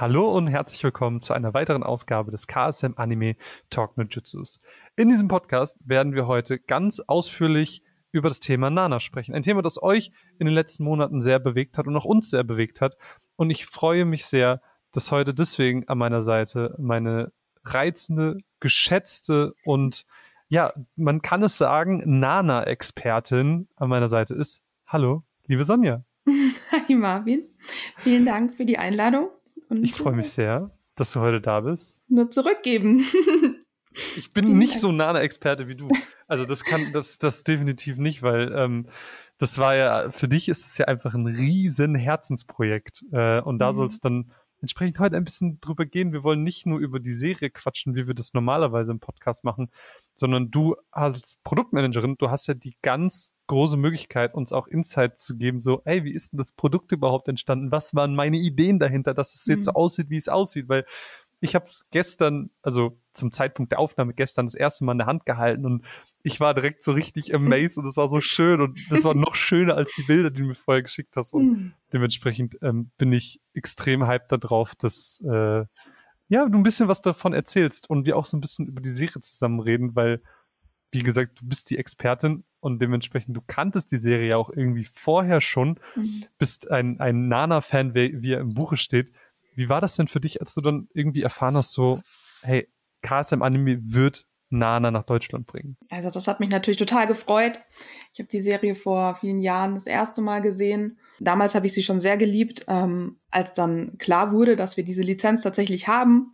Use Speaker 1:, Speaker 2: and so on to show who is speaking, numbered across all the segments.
Speaker 1: Hallo und herzlich willkommen zu einer weiteren Ausgabe des KSM Anime Talk No Jutsus. In diesem Podcast werden wir heute ganz ausführlich über das Thema Nana sprechen. Ein Thema, das euch in den letzten Monaten sehr bewegt hat und auch uns sehr bewegt hat. Und ich freue mich sehr, dass heute deswegen an meiner Seite meine reizende, geschätzte und ja, man kann es sagen, Nana-Expertin an meiner Seite ist. Hallo, liebe Sonja.
Speaker 2: Hi Marvin, vielen Dank für die Einladung.
Speaker 1: Und ich freue mich sehr, dass du heute da bist.
Speaker 2: Nur zurückgeben.
Speaker 1: ich bin nicht so Nana-Experte wie du. Also das kann, das, das definitiv nicht, weil ähm, das war ja, für dich ist es ja einfach ein riesen Herzensprojekt. Äh, und da mhm. soll es dann entsprechend heute ein bisschen drüber gehen. Wir wollen nicht nur über die Serie quatschen, wie wir das normalerweise im Podcast machen, sondern du als Produktmanagerin, du hast ja die ganz große Möglichkeit, uns auch Insights zu geben, so, ey, wie ist denn das Produkt überhaupt entstanden? Was waren meine Ideen dahinter, dass es jetzt so mhm. aussieht, wie es aussieht? Weil ich habe es gestern, also zum Zeitpunkt der Aufnahme gestern das erste Mal in der Hand gehalten und ich war direkt so richtig amazed und es war so schön und das war noch schöner als die Bilder, die du mir vorher geschickt hast und mhm. dementsprechend ähm, bin ich extrem hyped darauf, dass äh, ja, du ein bisschen was davon erzählst und wir auch so ein bisschen über die Serie zusammen reden, weil wie gesagt, du bist die Expertin und dementsprechend, du kanntest die Serie ja auch irgendwie vorher schon, mhm. bist ein, ein Nana-Fan, wie, wie er im Buche steht. Wie war das denn für dich, als du dann irgendwie erfahren hast, so, hey, KSM Anime wird Nana nach Deutschland bringen?
Speaker 2: Also das hat mich natürlich total gefreut. Ich habe die Serie vor vielen Jahren das erste Mal gesehen. Damals habe ich sie schon sehr geliebt. Ähm, als dann klar wurde, dass wir diese Lizenz tatsächlich haben,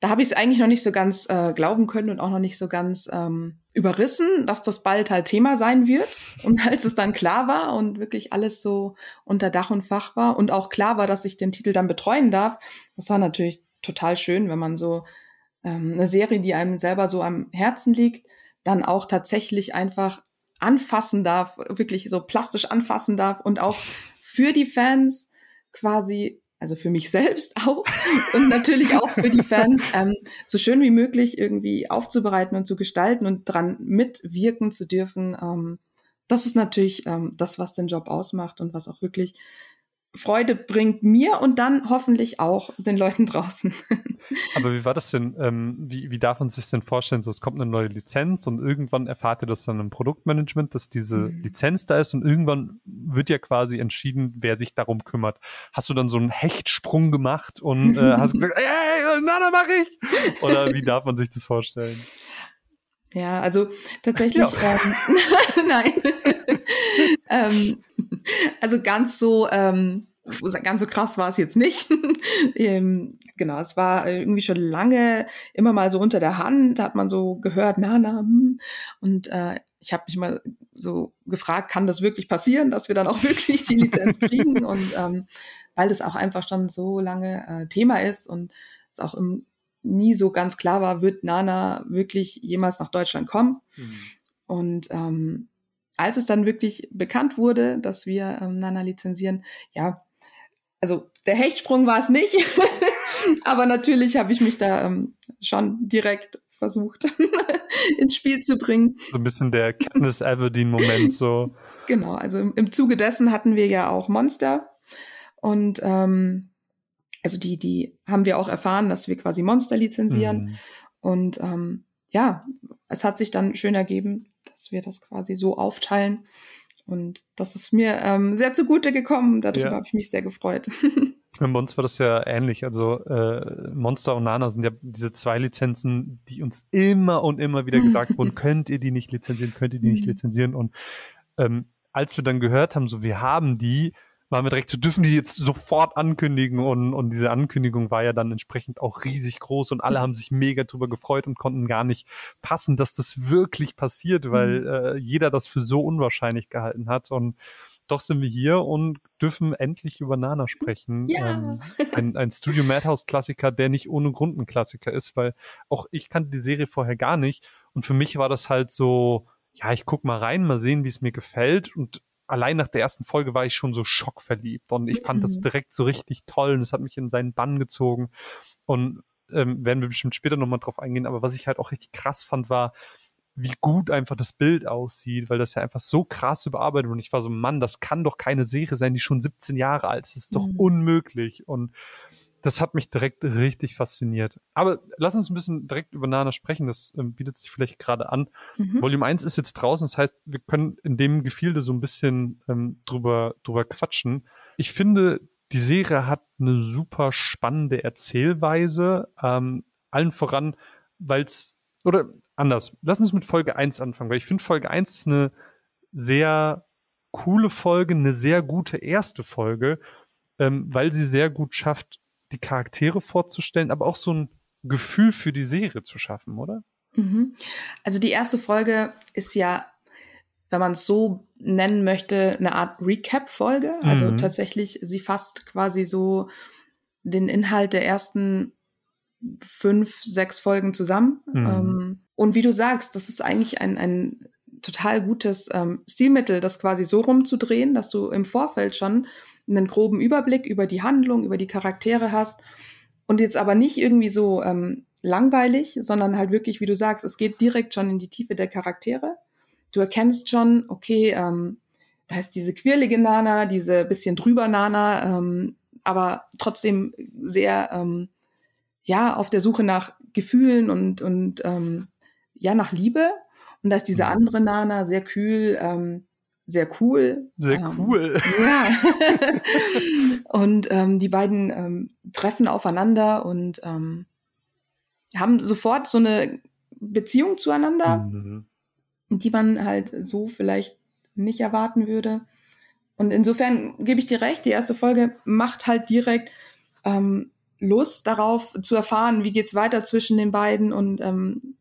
Speaker 2: da habe ich es eigentlich noch nicht so ganz äh, glauben können und auch noch nicht so ganz ähm, überrissen, dass das bald halt Thema sein wird. Und als es dann klar war und wirklich alles so unter Dach und Fach war und auch klar war, dass ich den Titel dann betreuen darf, das war natürlich total schön, wenn man so ähm, eine Serie, die einem selber so am Herzen liegt, dann auch tatsächlich einfach anfassen darf, wirklich so plastisch anfassen darf und auch für die Fans quasi, also für mich selbst auch und natürlich auch für die Fans, ähm, so schön wie möglich irgendwie aufzubereiten und zu gestalten und dran mitwirken zu dürfen. Ähm, das ist natürlich ähm, das, was den Job ausmacht und was auch wirklich Freude bringt mir und dann hoffentlich auch den Leuten draußen.
Speaker 1: Aber wie war das denn? Ähm, wie, wie darf man sich denn vorstellen? So, es kommt eine neue Lizenz und irgendwann erfahrt ihr das dann im Produktmanagement, dass diese mhm. Lizenz da ist und irgendwann wird ja quasi entschieden, wer sich darum kümmert. Hast du dann so einen Hechtsprung gemacht und äh, hast gesagt, ey, na, dann mach ich? Oder wie darf man sich das vorstellen?
Speaker 2: Ja, also tatsächlich, ja. Ähm, nein. ähm, also ganz so, ähm, ganz so krass war es jetzt nicht. ähm, genau, es war irgendwie schon lange immer mal so unter der Hand, hat man so gehört, na, na, hm. und äh, ich habe mich mal so gefragt, kann das wirklich passieren, dass wir dann auch wirklich die Lizenz kriegen? und ähm, weil das auch einfach schon so lange äh, Thema ist und es auch im, nie so ganz klar war, wird Nana wirklich jemals nach Deutschland kommen? Mhm. Und ähm, als es dann wirklich bekannt wurde, dass wir ähm, Nana lizenzieren, ja, also der Hechtsprung war es nicht, aber natürlich habe ich mich da ähm, schon direkt versucht ins Spiel zu bringen.
Speaker 1: So ein bisschen der Katniss Everdeen-Moment so.
Speaker 2: Genau, also im, im, Zuge dessen hatten wir ja auch Monster und ähm, also die, die haben wir auch erfahren, dass wir quasi Monster lizenzieren mhm. und ähm, ja, es hat sich dann schön ergeben, dass wir das quasi so aufteilen. Und das ist mir ähm, sehr zugute gekommen. Darüber ja. habe ich mich sehr gefreut.
Speaker 1: Bei uns war das ja ähnlich. Also äh, Monster und Nana sind ja diese zwei Lizenzen, die uns immer und immer wieder gesagt wurden, könnt ihr die nicht lizenzieren, könnt ihr die nicht mhm. lizenzieren. Und ähm, als wir dann gehört haben, so wir haben die, waren wir direkt so, dürfen die jetzt sofort ankündigen und, und diese Ankündigung war ja dann entsprechend auch riesig groß und alle haben sich mega drüber gefreut und konnten gar nicht fassen, dass das wirklich passiert, weil mhm. äh, jeder das für so unwahrscheinlich gehalten hat und doch sind wir hier und dürfen endlich über Nana sprechen. Ja. Ähm, ein, ein Studio Madhouse Klassiker, der nicht ohne Grund ein Klassiker ist, weil auch ich kannte die Serie vorher gar nicht und für mich war das halt so, ja, ich guck mal rein, mal sehen, wie es mir gefällt. Und allein nach der ersten Folge war ich schon so schockverliebt und ich fand das mhm. direkt so richtig toll und es hat mich in seinen Bann gezogen. Und ähm, werden wir bestimmt später nochmal drauf eingehen. Aber was ich halt auch richtig krass fand, war, wie gut einfach das Bild aussieht, weil das ja einfach so krass überarbeitet und ich war so, Mann, das kann doch keine Serie sein, die schon 17 Jahre alt ist. Das ist doch mhm. unmöglich. Und das hat mich direkt richtig fasziniert. Aber lass uns ein bisschen direkt über Nana sprechen, das ähm, bietet sich vielleicht gerade an. Mhm. Volume 1 ist jetzt draußen, das heißt, wir können in dem Gefilde so ein bisschen ähm, drüber, drüber quatschen. Ich finde, die Serie hat eine super spannende Erzählweise, ähm, allen voran, weil es, oder anders, lass uns mit Folge 1 anfangen, weil ich finde, Folge 1 ist eine sehr coole Folge, eine sehr gute erste Folge, ähm, weil sie sehr gut schafft, die Charaktere vorzustellen, aber auch so ein Gefühl für die Serie zu schaffen, oder?
Speaker 2: Mhm. Also die erste Folge ist ja, wenn man es so nennen möchte, eine Art Recap-Folge. Also mhm. tatsächlich, sie fasst quasi so den Inhalt der ersten fünf, sechs Folgen zusammen. Mhm. Ähm, und wie du sagst, das ist eigentlich ein, ein total gutes ähm, Stilmittel, das quasi so rumzudrehen, dass du im Vorfeld schon einen groben Überblick über die Handlung, über die Charaktere hast und jetzt aber nicht irgendwie so ähm, langweilig, sondern halt wirklich, wie du sagst, es geht direkt schon in die Tiefe der Charaktere. Du erkennst schon, okay, ähm, da ist diese quirlige Nana, diese bisschen drüber Nana, ähm, aber trotzdem sehr, ähm, ja, auf der Suche nach Gefühlen und, und ähm, ja, nach Liebe. Und da ist diese mhm. andere Nana sehr kühl, ähm, sehr cool.
Speaker 1: Sehr ähm, cool.
Speaker 2: Ja. und ähm, die beiden ähm, treffen aufeinander und ähm, haben sofort so eine Beziehung zueinander, mhm. die man halt so vielleicht nicht erwarten würde. Und insofern gebe ich dir recht, die erste Folge macht halt direkt ähm, Lust darauf zu erfahren, wie geht's weiter zwischen den beiden und ähm,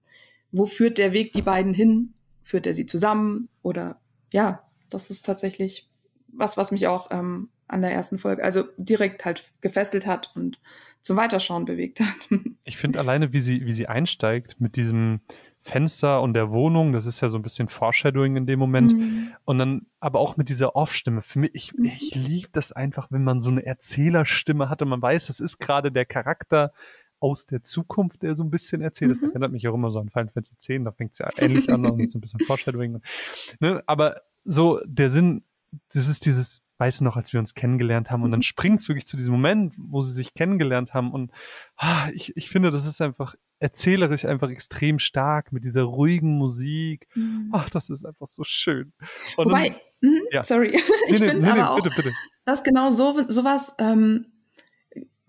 Speaker 2: wo führt der Weg die beiden hin? Führt er sie zusammen? Oder ja, das ist tatsächlich was, was mich auch ähm, an der ersten Folge, also direkt halt gefesselt hat und zum Weiterschauen bewegt hat.
Speaker 1: Ich finde alleine, wie sie, wie sie einsteigt mit diesem Fenster und der Wohnung, das ist ja so ein bisschen Foreshadowing in dem Moment. Mhm. Und dann aber auch mit dieser Off-Stimme. Für mich, ich, mhm. ich liebe das einfach, wenn man so eine Erzählerstimme hat und man weiß, das ist gerade der Charakter aus der Zukunft, der so ein bisschen erzählt. Das mhm. erinnert mich auch immer so an Final Fantasy X, da fängt es ja ähnlich an und so ein bisschen Foreshadowing. Ne? Aber so der Sinn, das ist dieses, weißt du noch, als wir uns kennengelernt haben und dann mhm. springt es wirklich zu diesem Moment, wo sie sich kennengelernt haben und ah, ich, ich finde, das ist einfach erzählerisch einfach extrem stark mit dieser ruhigen Musik. Mhm. Ach, das ist einfach so schön.
Speaker 2: Und Wobei, dann, mh, ja. sorry, ich nee, finde nee, aber auch, bitte, bitte. dass genau so sowas ähm,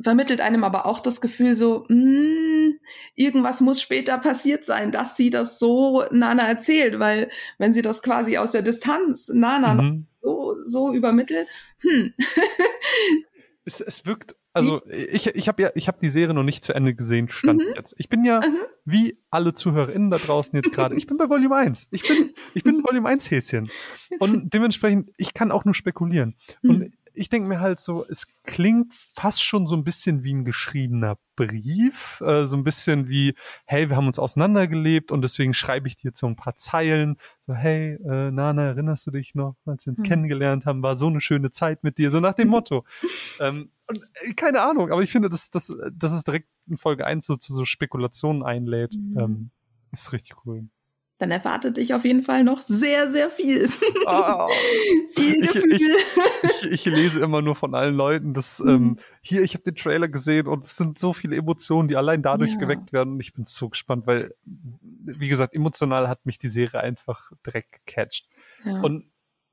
Speaker 2: vermittelt einem aber auch das Gefühl so, mh, hm, irgendwas muss später passiert sein, dass sie das so Nana erzählt, weil wenn sie das quasi aus der Distanz Nana mhm. so, so übermittelt, hm.
Speaker 1: es, es wirkt, also ich, ich habe ja, ich habe die Serie noch nicht zu Ende gesehen, stand mhm. jetzt. Ich bin ja, mhm. wie alle ZuhörerInnen da draußen jetzt gerade, ich bin bei Volume 1. Ich bin, ich bin Volume 1 Häschen. Und dementsprechend, ich kann auch nur spekulieren. Und mhm ich denke mir halt so, es klingt fast schon so ein bisschen wie ein geschriebener Brief, äh, so ein bisschen wie, hey, wir haben uns auseinandergelebt und deswegen schreibe ich dir so ein paar Zeilen, so, hey, äh, Nana, erinnerst du dich noch, als wir uns mhm. kennengelernt haben, war so eine schöne Zeit mit dir, so nach dem Motto. ähm, und, äh, keine Ahnung, aber ich finde, dass, dass, dass es direkt in Folge 1 so zu so Spekulationen einlädt, mhm. ähm, ist richtig cool
Speaker 2: dann erwartet dich auf jeden Fall noch sehr, sehr viel. Oh, viel
Speaker 1: Gefühl. Ich, ich, ich, lese immer nur von allen Leuten, dass mhm. ähm, hier, ich habe den Trailer gesehen und es sind so viele Emotionen, die allein dadurch ja. geweckt werden und ich bin so gespannt, weil, wie gesagt, emotional hat mich die Serie einfach direkt gecatcht. Ja. Und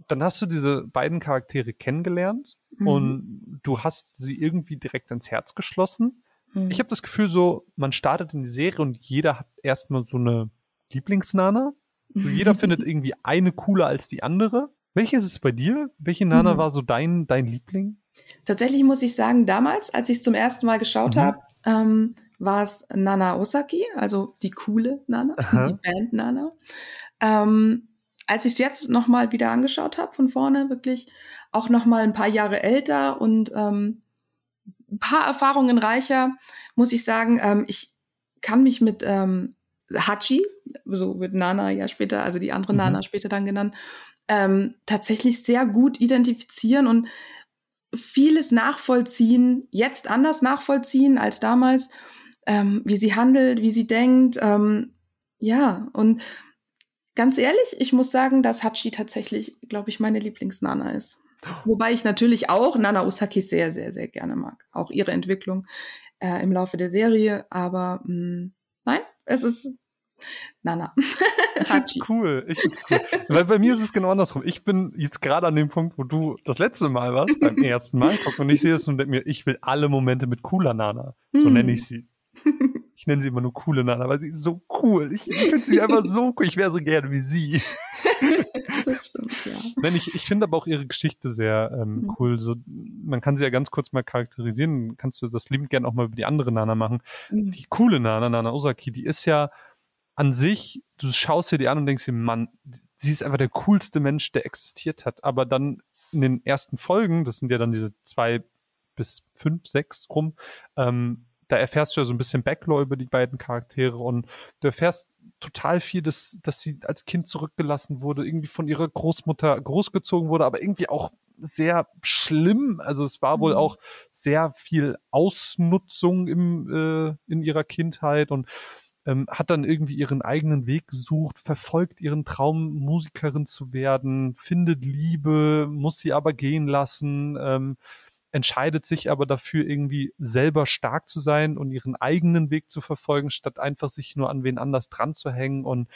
Speaker 1: dann hast du diese beiden Charaktere kennengelernt mhm. und du hast sie irgendwie direkt ins Herz geschlossen. Mhm. Ich habe das Gefühl so, man startet in die Serie und jeder hat erstmal so eine Lieblingsnana. So jeder findet irgendwie eine cooler als die andere. Welche ist es bei dir? Welche Nana mhm. war so dein, dein Liebling?
Speaker 2: Tatsächlich muss ich sagen, damals, als ich es zum ersten Mal geschaut mhm. habe, ähm, war es Nana Osaki, also die coole Nana, Aha. die Band Nana. Ähm, als ich es jetzt nochmal wieder angeschaut habe, von vorne, wirklich auch nochmal ein paar Jahre älter und ähm, ein paar Erfahrungen reicher, muss ich sagen, ähm, ich kann mich mit ähm, Hachi, so wird Nana ja später, also die andere mhm. Nana später dann genannt, ähm, tatsächlich sehr gut identifizieren und vieles nachvollziehen, jetzt anders nachvollziehen als damals, ähm, wie sie handelt, wie sie denkt. Ähm, ja, und ganz ehrlich, ich muss sagen, dass Hachi tatsächlich, glaube ich, meine Lieblingsnana ist. Wobei ich natürlich auch Nana Osaki sehr, sehr, sehr gerne mag. Auch ihre Entwicklung äh, im Laufe der Serie. Aber mh, hm, nein, es ist Nana.
Speaker 1: find's cool. Ich find's cool. Weil bei mir ist es genau andersrum. Ich bin jetzt gerade an dem Punkt, wo du das letzte Mal warst, beim ersten Mal, und ich sehe es und denke mir, ich will alle Momente mit cooler Nana. So mm. nenne ich sie. Ich nenne sie immer nur coole Nana, weil sie ist so cool. Ich, ich finde sie einfach so cool. Ich wäre so gerne wie sie. das stimmt, ja. Nein, ich, ich finde aber auch ihre Geschichte sehr ähm, mhm. cool. So, man kann sie ja ganz kurz mal charakterisieren. Kannst du das liebend gerne auch mal über die andere Nana machen. Mhm. Die coole Nana, Nana Osaki, die ist ja an sich, du schaust dir die an und denkst dir, Mann, sie ist einfach der coolste Mensch, der existiert hat. Aber dann in den ersten Folgen, das sind ja dann diese zwei bis fünf, sechs rum, ähm, da erfährst du ja so ein bisschen Backlaw über die beiden Charaktere und du erfährst total viel, dass, dass sie als Kind zurückgelassen wurde, irgendwie von ihrer Großmutter großgezogen wurde, aber irgendwie auch sehr schlimm. Also es war wohl mhm. auch sehr viel Ausnutzung im, äh, in ihrer Kindheit und ähm, hat dann irgendwie ihren eigenen Weg gesucht, verfolgt ihren Traum, Musikerin zu werden, findet Liebe, muss sie aber gehen lassen, ähm, entscheidet sich aber dafür, irgendwie selber stark zu sein und ihren eigenen Weg zu verfolgen, statt einfach sich nur an wen anders dran zu hängen. Und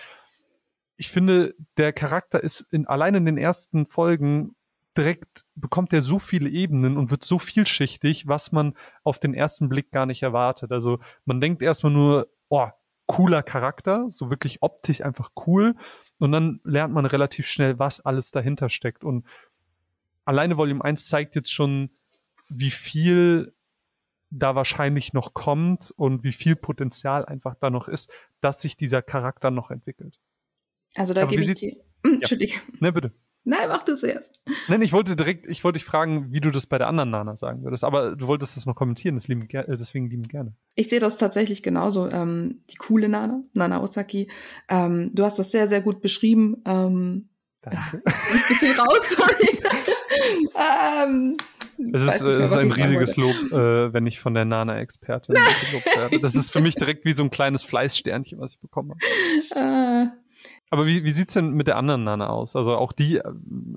Speaker 1: ich finde, der Charakter ist in, allein in den ersten Folgen direkt bekommt er so viele Ebenen und wird so vielschichtig, was man auf den ersten Blick gar nicht erwartet. Also man denkt erstmal nur, oh, cooler Charakter, so wirklich optisch einfach cool. Und dann lernt man relativ schnell, was alles dahinter steckt. Und alleine Volume 1 zeigt jetzt schon, wie viel da wahrscheinlich noch kommt und wie viel Potenzial einfach da noch ist, dass sich dieser Charakter noch entwickelt.
Speaker 2: Also da gebe ich dir. Hm, Entschuldigung. Ja.
Speaker 1: Ne, bitte.
Speaker 2: Nein, mach du zuerst.
Speaker 1: Nein, ich wollte direkt, ich wollte dich fragen, wie du das bei der anderen Nana sagen würdest, aber du wolltest das noch kommentieren, äh, deswegen lieben gerne.
Speaker 2: Ich sehe das tatsächlich genauso. Ähm, die coole Nana, Nana Osaki. Ähm, du hast das sehr, sehr gut beschrieben. Ähm, Danke. Ja, ein bisschen raus, sorry.
Speaker 1: ähm, es ist, mehr, es ist ein riesiges Lob, äh, wenn ich von der Nana-Expertin gelobt werde. Das ist für mich direkt wie so ein kleines Fleißsternchen, was ich bekomme. Äh, aber wie, wie sieht's denn mit der anderen Nana aus? Also auch die äh,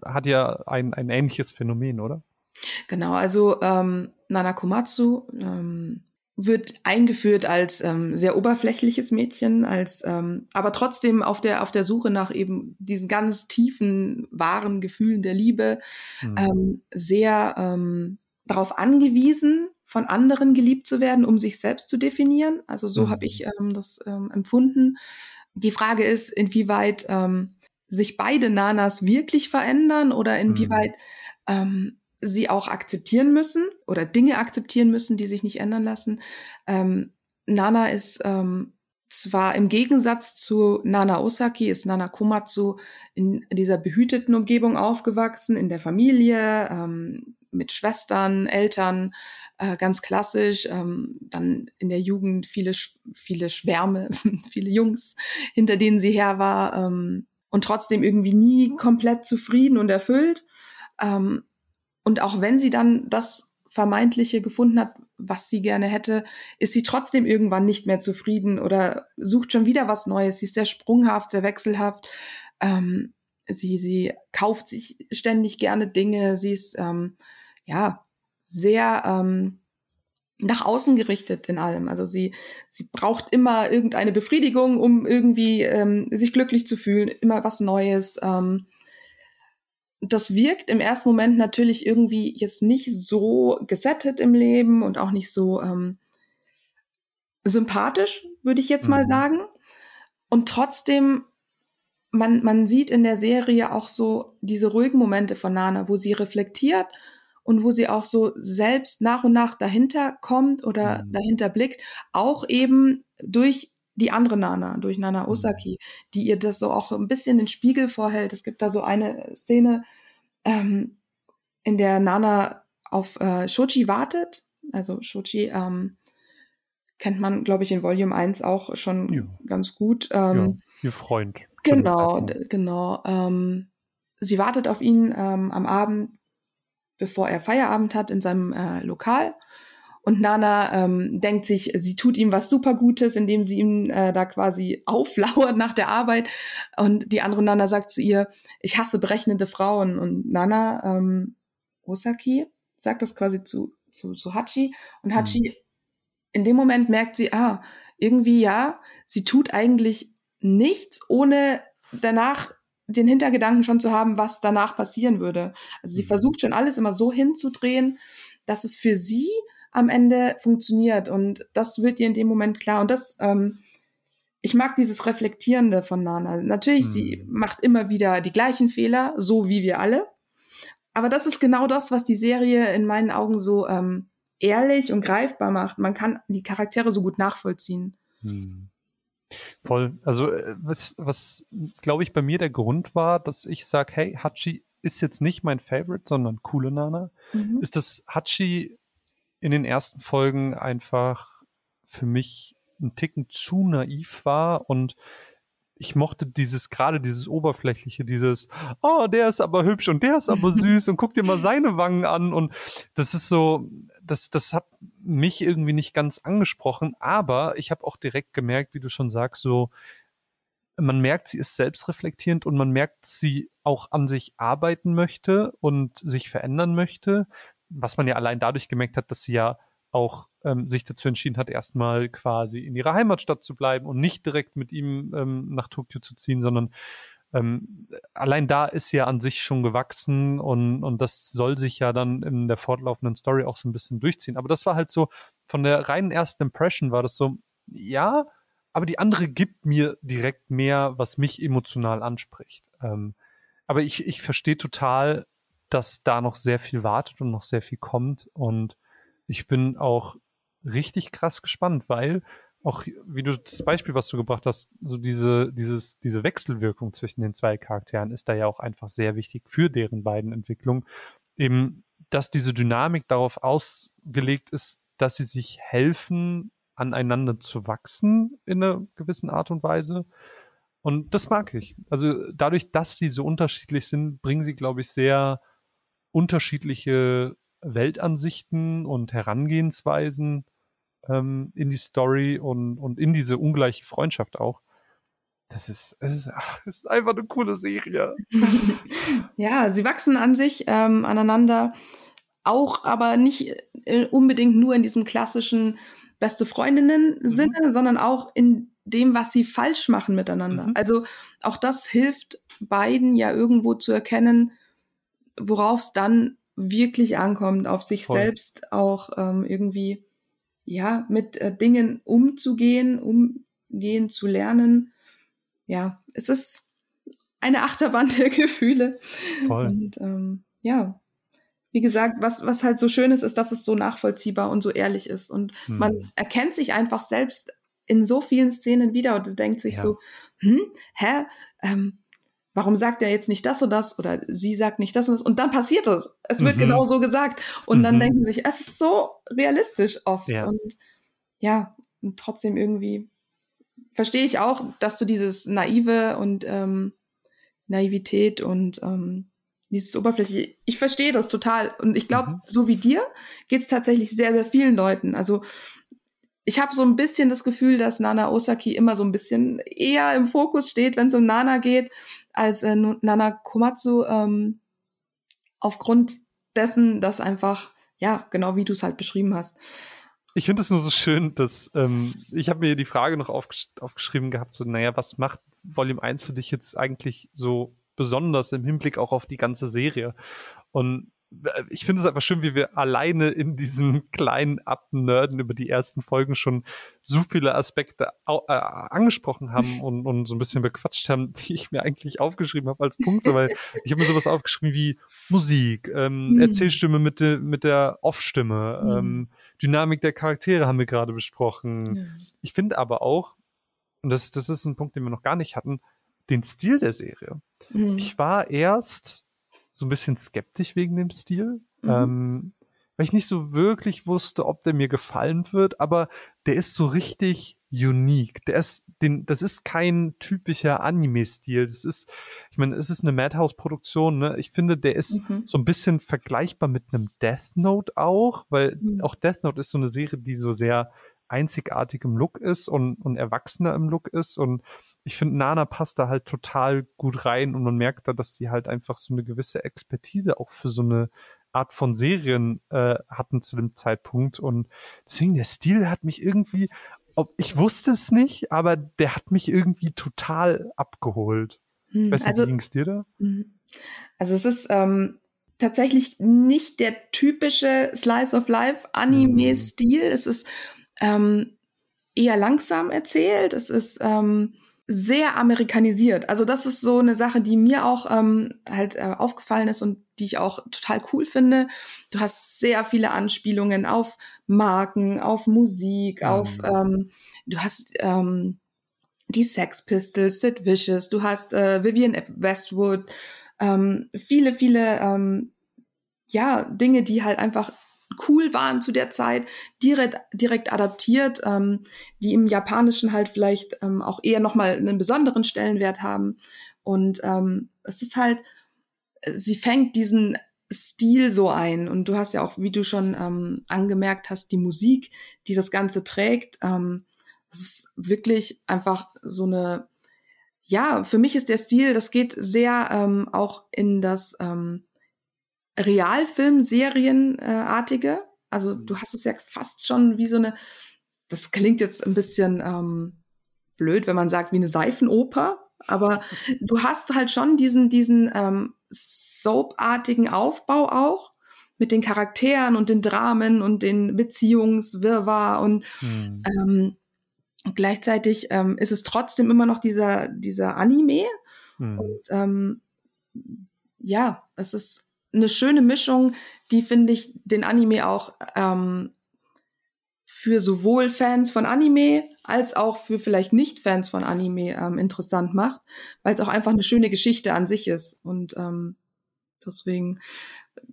Speaker 1: hat ja ein, ein ähnliches Phänomen, oder?
Speaker 2: Genau, also ähm, Nana Komatsu ähm, wird eingeführt als ähm, sehr oberflächliches Mädchen, als ähm, aber trotzdem auf der auf der Suche nach eben diesen ganz tiefen wahren Gefühlen der Liebe, mhm. ähm, sehr ähm, darauf angewiesen, von anderen geliebt zu werden, um sich selbst zu definieren. Also so mhm. habe ich ähm, das ähm, empfunden. Die Frage ist, inwieweit ähm, sich beide Nanas wirklich verändern oder inwieweit mhm. ähm, sie auch akzeptieren müssen oder Dinge akzeptieren müssen, die sich nicht ändern lassen. Ähm, Nana ist ähm, zwar im Gegensatz zu Nana Osaki, ist Nana Komatsu in dieser behüteten Umgebung aufgewachsen, in der Familie, ähm, mit Schwestern, Eltern, äh, ganz klassisch. Ähm, dann in der Jugend viele, viele Schwärme, viele Jungs, hinter denen sie her war. Ähm, und trotzdem irgendwie nie komplett zufrieden und erfüllt. Ähm, und auch wenn sie dann das Vermeintliche gefunden hat, was sie gerne hätte, ist sie trotzdem irgendwann nicht mehr zufrieden oder sucht schon wieder was Neues. Sie ist sehr sprunghaft, sehr wechselhaft. Ähm, sie, sie kauft sich ständig gerne Dinge. Sie ist ähm, ja sehr ähm, nach außen gerichtet in allem. Also sie, sie braucht immer irgendeine Befriedigung, um irgendwie ähm, sich glücklich zu fühlen, immer was Neues. Ähm, das wirkt im ersten Moment natürlich irgendwie jetzt nicht so gesettet im Leben und auch nicht so ähm, sympathisch, würde ich jetzt mhm. mal sagen. Und trotzdem, man, man sieht in der Serie auch so diese ruhigen Momente von Nana, wo sie reflektiert und wo sie auch so selbst nach und nach dahinter kommt oder mhm. dahinter blickt, auch eben durch die andere Nana, durch Nana mhm. Osaki, die ihr das so auch ein bisschen den Spiegel vorhält. Es gibt da so eine Szene, ähm, in der Nana auf äh, Shoji wartet. Also Shoji ähm, kennt man, glaube ich, in Volume 1 auch schon ja. ganz gut. Ähm,
Speaker 1: ja, ihr Freund.
Speaker 2: Genau, genau. Ähm, sie wartet auf ihn ähm, am Abend, bevor er Feierabend hat, in seinem äh, Lokal. Und Nana ähm, denkt sich, sie tut ihm was super Gutes, indem sie ihm äh, da quasi auflauert nach der Arbeit. Und die andere Nana sagt zu ihr, ich hasse berechnende Frauen. Und Nana, ähm, Osaki, sagt das quasi zu, zu, zu Hachi. Und Hachi, mhm. in dem Moment merkt sie, ah, irgendwie ja, sie tut eigentlich nichts, ohne danach den Hintergedanken schon zu haben, was danach passieren würde. Also sie mhm. versucht schon alles immer so hinzudrehen, dass es für sie am Ende funktioniert. Und das wird ihr in dem Moment klar. Und das, ähm, ich mag dieses Reflektierende von Nana. Natürlich, mhm. sie macht immer wieder die gleichen Fehler, so wie wir alle. Aber das ist genau das, was die Serie in meinen Augen so ähm, ehrlich und greifbar macht. Man kann die Charaktere so gut nachvollziehen. Mhm.
Speaker 1: Voll. Also äh, was, was glaube ich bei mir der Grund war, dass ich sage, hey, Hachi ist jetzt nicht mein Favorite, sondern coole Nana, mhm. ist, dass Hachi in den ersten Folgen einfach für mich ein Ticken zu naiv war und ich mochte dieses, gerade dieses Oberflächliche, dieses, oh, der ist aber hübsch und der ist aber süß und guck dir mal seine Wangen an und das ist so, das, das hat mich irgendwie nicht ganz angesprochen, aber ich habe auch direkt gemerkt, wie du schon sagst, so, man merkt, sie ist selbstreflektierend und man merkt, sie auch an sich arbeiten möchte und sich verändern möchte, was man ja allein dadurch gemerkt hat, dass sie ja auch ähm, sich dazu entschieden hat, erstmal quasi in ihrer Heimatstadt zu bleiben und nicht direkt mit ihm ähm, nach Tokio zu ziehen, sondern ähm, allein da ist ja an sich schon gewachsen und, und das soll sich ja dann in der fortlaufenden Story auch so ein bisschen durchziehen. Aber das war halt so, von der reinen ersten Impression war das so, ja, aber die andere gibt mir direkt mehr, was mich emotional anspricht. Ähm, aber ich, ich verstehe total, dass da noch sehr viel wartet und noch sehr viel kommt. Und ich bin auch richtig krass gespannt, weil auch, wie du das Beispiel, was du gebracht hast, so diese, dieses, diese Wechselwirkung zwischen den zwei Charakteren ist da ja auch einfach sehr wichtig für deren beiden Entwicklungen. Eben, dass diese Dynamik darauf ausgelegt ist, dass sie sich helfen, aneinander zu wachsen in einer gewissen Art und Weise. Und das mag ich. Also dadurch, dass sie so unterschiedlich sind, bringen sie, glaube ich, sehr unterschiedliche Weltansichten und Herangehensweisen ähm, in die Story und, und in diese ungleiche Freundschaft auch. Das ist, es ist, ach, es ist einfach eine coole Serie.
Speaker 2: ja, sie wachsen an sich ähm, aneinander, auch aber nicht äh, unbedingt nur in diesem klassischen beste Freundinnen-Sinne, mhm. sondern auch in dem, was sie falsch machen miteinander. Mhm. Also auch das hilft beiden ja irgendwo zu erkennen, worauf es dann wirklich ankommt, auf sich Voll. selbst auch ähm, irgendwie ja mit äh, Dingen umzugehen, umgehen zu lernen. Ja, es ist eine Achterbahn der Gefühle. Voll. Und ähm, ja, wie gesagt, was, was halt so schön ist, ist, dass es so nachvollziehbar und so ehrlich ist. Und hm. man erkennt sich einfach selbst in so vielen Szenen wieder und denkt sich ja. so, hm, hä, ähm, warum sagt er jetzt nicht das und das oder sie sagt nicht das und das und dann passiert es. Es wird mhm. genau so gesagt und mhm. dann denken sich, es ist so realistisch oft ja. und ja, und trotzdem irgendwie verstehe ich auch, dass du dieses naive und ähm, Naivität und ähm, dieses Oberflächliche, ich verstehe das total und ich glaube, mhm. so wie dir geht es tatsächlich sehr, sehr vielen Leuten. Also ich habe so ein bisschen das Gefühl, dass Nana Osaki immer so ein bisschen eher im Fokus steht, wenn es um Nana geht, als äh, Nana Komatsu, ähm, aufgrund dessen, dass einfach, ja, genau wie du es halt beschrieben hast.
Speaker 1: Ich finde es nur so schön, dass ähm, ich habe mir die Frage noch aufgesch aufgeschrieben gehabt, so, naja, was macht Volume 1 für dich jetzt eigentlich so besonders im Hinblick auch auf die ganze Serie? Und ich finde es einfach schön, wie wir alleine in diesem kleinen Abnerden über die ersten Folgen schon so viele Aspekte äh, angesprochen haben und, und so ein bisschen bequatscht haben, die ich mir eigentlich aufgeschrieben habe als Punkte, weil ich habe mir sowas aufgeschrieben wie Musik, ähm, mhm. Erzählstimme mit, de, mit der Off-Stimme, mhm. ähm, Dynamik der Charaktere haben wir gerade besprochen. Mhm. Ich finde aber auch, und das, das ist ein Punkt, den wir noch gar nicht hatten, den Stil der Serie. Mhm. Ich war erst so ein bisschen skeptisch wegen dem Stil. Mhm. Ähm, weil ich nicht so wirklich wusste, ob der mir gefallen wird, aber der ist so richtig unique. Der ist, den, das ist kein typischer Anime-Stil. Das ist, ich meine, es ist eine Madhouse-Produktion, ne? Ich finde, der ist mhm. so ein bisschen vergleichbar mit einem Death Note auch, weil mhm. auch Death Note ist so eine Serie, die so sehr einzigartig im Look ist und, und erwachsener im Look ist und ich finde, Nana passt da halt total gut rein und man merkt da, dass sie halt einfach so eine gewisse Expertise auch für so eine Art von Serien äh, hatten zu dem Zeitpunkt und deswegen der Stil hat mich irgendwie, ob, ich wusste es nicht, aber der hat mich irgendwie total abgeholt. Hm, weißt du, also, wie ging es dir da? Hm.
Speaker 2: Also es ist ähm, tatsächlich nicht der typische Slice of Life Anime-Stil. Hm. Es ist ähm, eher langsam erzählt. Es ist ähm, sehr amerikanisiert. Also das ist so eine Sache, die mir auch ähm, halt äh, aufgefallen ist und die ich auch total cool finde. Du hast sehr viele Anspielungen auf Marken, auf Musik, mhm. auf ähm, du hast ähm, die Sex Pistols, Sid Vicious, du hast äh, Vivian Westwood, ähm, viele, viele ähm, ja Dinge, die halt einfach cool waren zu der Zeit, direkt, direkt adaptiert, ähm, die im Japanischen halt vielleicht ähm, auch eher nochmal einen besonderen Stellenwert haben. Und ähm, es ist halt, sie fängt diesen Stil so ein. Und du hast ja auch, wie du schon ähm, angemerkt hast, die Musik, die das Ganze trägt. Ähm, das ist wirklich einfach so eine, ja, für mich ist der Stil, das geht sehr ähm, auch in das ähm, Realfilm-Serienartige. Also mhm. du hast es ja fast schon wie so eine, das klingt jetzt ein bisschen ähm, blöd, wenn man sagt, wie eine Seifenoper, aber du hast halt schon diesen, diesen ähm, Soap-artigen Aufbau auch mit den Charakteren und den Dramen und den Beziehungswirrwarr und hm. ähm, gleichzeitig ähm, ist es trotzdem immer noch dieser, dieser Anime. Hm. Und ähm, ja, es ist eine schöne Mischung, die finde ich den Anime auch ähm, für sowohl Fans von Anime als auch für vielleicht Nicht-Fans von Anime ähm, interessant macht, weil es auch einfach eine schöne Geschichte an sich ist. Und ähm, deswegen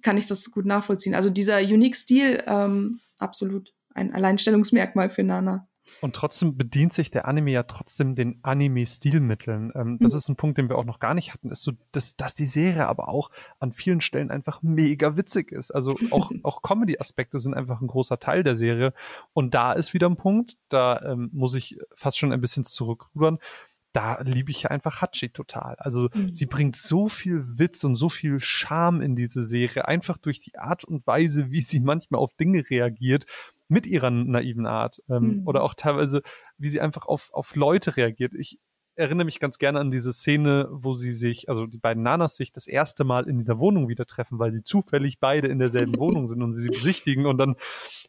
Speaker 2: kann ich das gut nachvollziehen. Also dieser Unique-Stil, ähm, absolut ein Alleinstellungsmerkmal für Nana.
Speaker 1: Und trotzdem bedient sich der Anime ja trotzdem den Anime-Stilmitteln. Ähm, das mhm. ist ein Punkt, den wir auch noch gar nicht hatten, ist so, dass, dass die Serie aber auch an vielen Stellen einfach mega witzig ist. Also auch, auch Comedy-Aspekte sind einfach ein großer Teil der Serie. Und da ist wieder ein Punkt, da ähm, muss ich fast schon ein bisschen zurückrudern. Da liebe ich ja einfach Hachi total. Also mhm. sie bringt so viel Witz und so viel Charme in diese Serie, einfach durch die Art und Weise, wie sie manchmal auf Dinge reagiert mit ihrer naiven Art ähm, mhm. oder auch teilweise, wie sie einfach auf, auf Leute reagiert. Ich erinnere mich ganz gerne an diese Szene, wo sie sich, also die beiden Nanas sich das erste Mal in dieser Wohnung wieder treffen, weil sie zufällig beide in derselben Wohnung sind und sie sie besichtigen und dann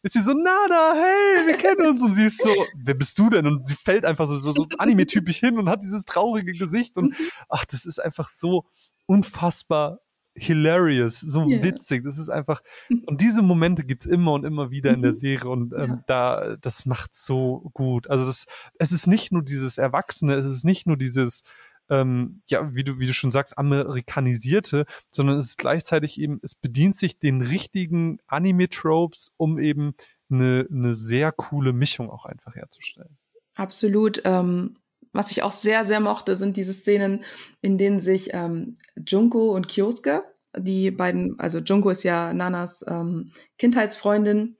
Speaker 1: ist sie so, Nana, hey, wir kennen uns und sie ist so, wer bist du denn? Und sie fällt einfach so, so, so anime-typisch hin und hat dieses traurige Gesicht und ach, das ist einfach so unfassbar hilarious, so yeah. witzig. Das ist einfach, und diese Momente gibt's immer und immer wieder in der mhm. Serie und ähm, ja. da, das macht so gut. Also das, es ist nicht nur dieses Erwachsene, es ist nicht nur dieses, ähm, ja, wie du, wie du schon sagst, amerikanisierte, sondern es ist gleichzeitig eben, es bedient sich den richtigen Anime-Tropes, um eben eine, eine sehr coole Mischung auch einfach herzustellen.
Speaker 2: Absolut. Ähm, was ich auch sehr, sehr mochte, sind diese Szenen, in denen sich ähm, Junko und Kyosuke, die beiden, also Junko ist ja Nanas ähm, Kindheitsfreundin,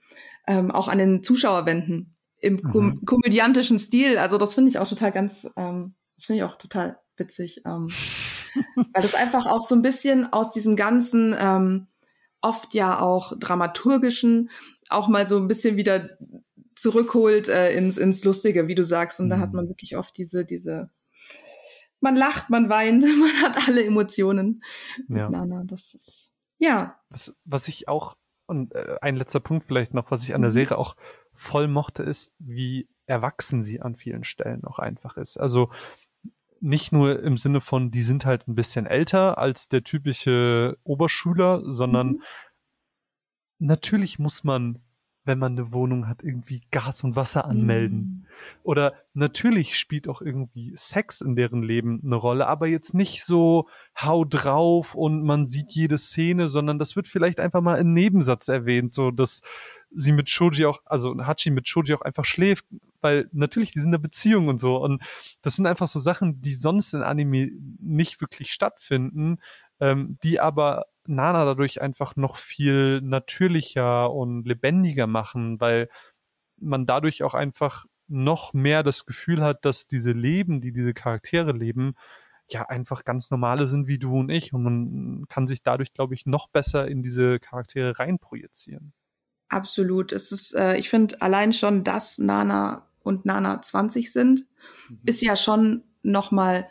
Speaker 2: ähm, auch an den Zuschauer wenden im mhm. kom komödiantischen Stil. Also das finde ich auch total ganz, ähm, das finde ich auch total witzig, ähm, weil das einfach auch so ein bisschen aus diesem ganzen ähm, oft ja auch dramaturgischen auch mal so ein bisschen wieder zurückholt äh, ins, ins Lustige, wie du sagst. Und mhm. da hat man mhm. wirklich oft diese, diese, man lacht, man weint, man hat alle Emotionen. Ja. Nana, das ist, ja.
Speaker 1: Was, was ich auch, und äh, ein letzter Punkt vielleicht noch, was ich an der mhm. Serie auch voll mochte, ist, wie erwachsen sie an vielen Stellen auch einfach ist. Also nicht nur im Sinne von, die sind halt ein bisschen älter als der typische Oberschüler, sondern mhm. natürlich muss man wenn man eine Wohnung hat, irgendwie Gas und Wasser anmelden. Mhm. Oder natürlich spielt auch irgendwie Sex in deren Leben eine Rolle, aber jetzt nicht so hau drauf und man sieht jede Szene, sondern das wird vielleicht einfach mal im Nebensatz erwähnt, so dass sie mit Shoji auch, also Hachi mit Shoji auch einfach schläft, weil natürlich, die sind in der Beziehung und so. Und das sind einfach so Sachen, die sonst in Anime nicht wirklich stattfinden, ähm, die aber Nana dadurch einfach noch viel natürlicher und lebendiger machen, weil man dadurch auch einfach noch mehr das Gefühl hat, dass diese Leben, die diese Charaktere leben, ja einfach ganz normale sind wie du und ich und man kann sich dadurch, glaube ich, noch besser in diese Charaktere reinprojizieren.
Speaker 2: Absolut. Es ist, äh, ich finde allein schon, dass Nana und Nana 20 sind, mhm. ist ja schon noch mal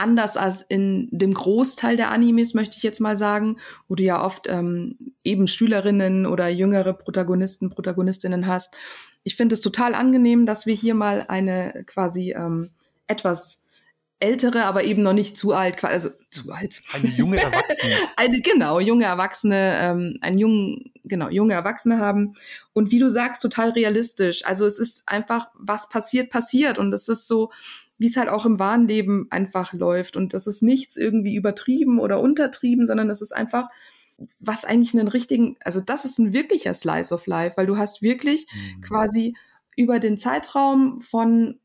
Speaker 2: anders als in dem Großteil der Animes, möchte ich jetzt mal sagen, wo du ja oft ähm, eben Schülerinnen oder jüngere Protagonisten, Protagonistinnen hast. Ich finde es total angenehm, dass wir hier mal eine quasi ähm, etwas ältere, aber eben noch nicht zu alt, also zu alt.
Speaker 1: Eine junge Erwachsene.
Speaker 2: eine, genau, junge Erwachsene, ähm, einen jungen, genau, junge Erwachsene haben. Und wie du sagst, total realistisch. Also es ist einfach, was passiert, passiert. Und es ist so, wie es halt auch im wahren Leben einfach läuft. Und das ist nichts irgendwie übertrieben oder untertrieben, sondern es ist einfach, was eigentlich einen richtigen, also das ist ein wirklicher Slice of Life, weil du hast wirklich mhm. quasi über den Zeitraum von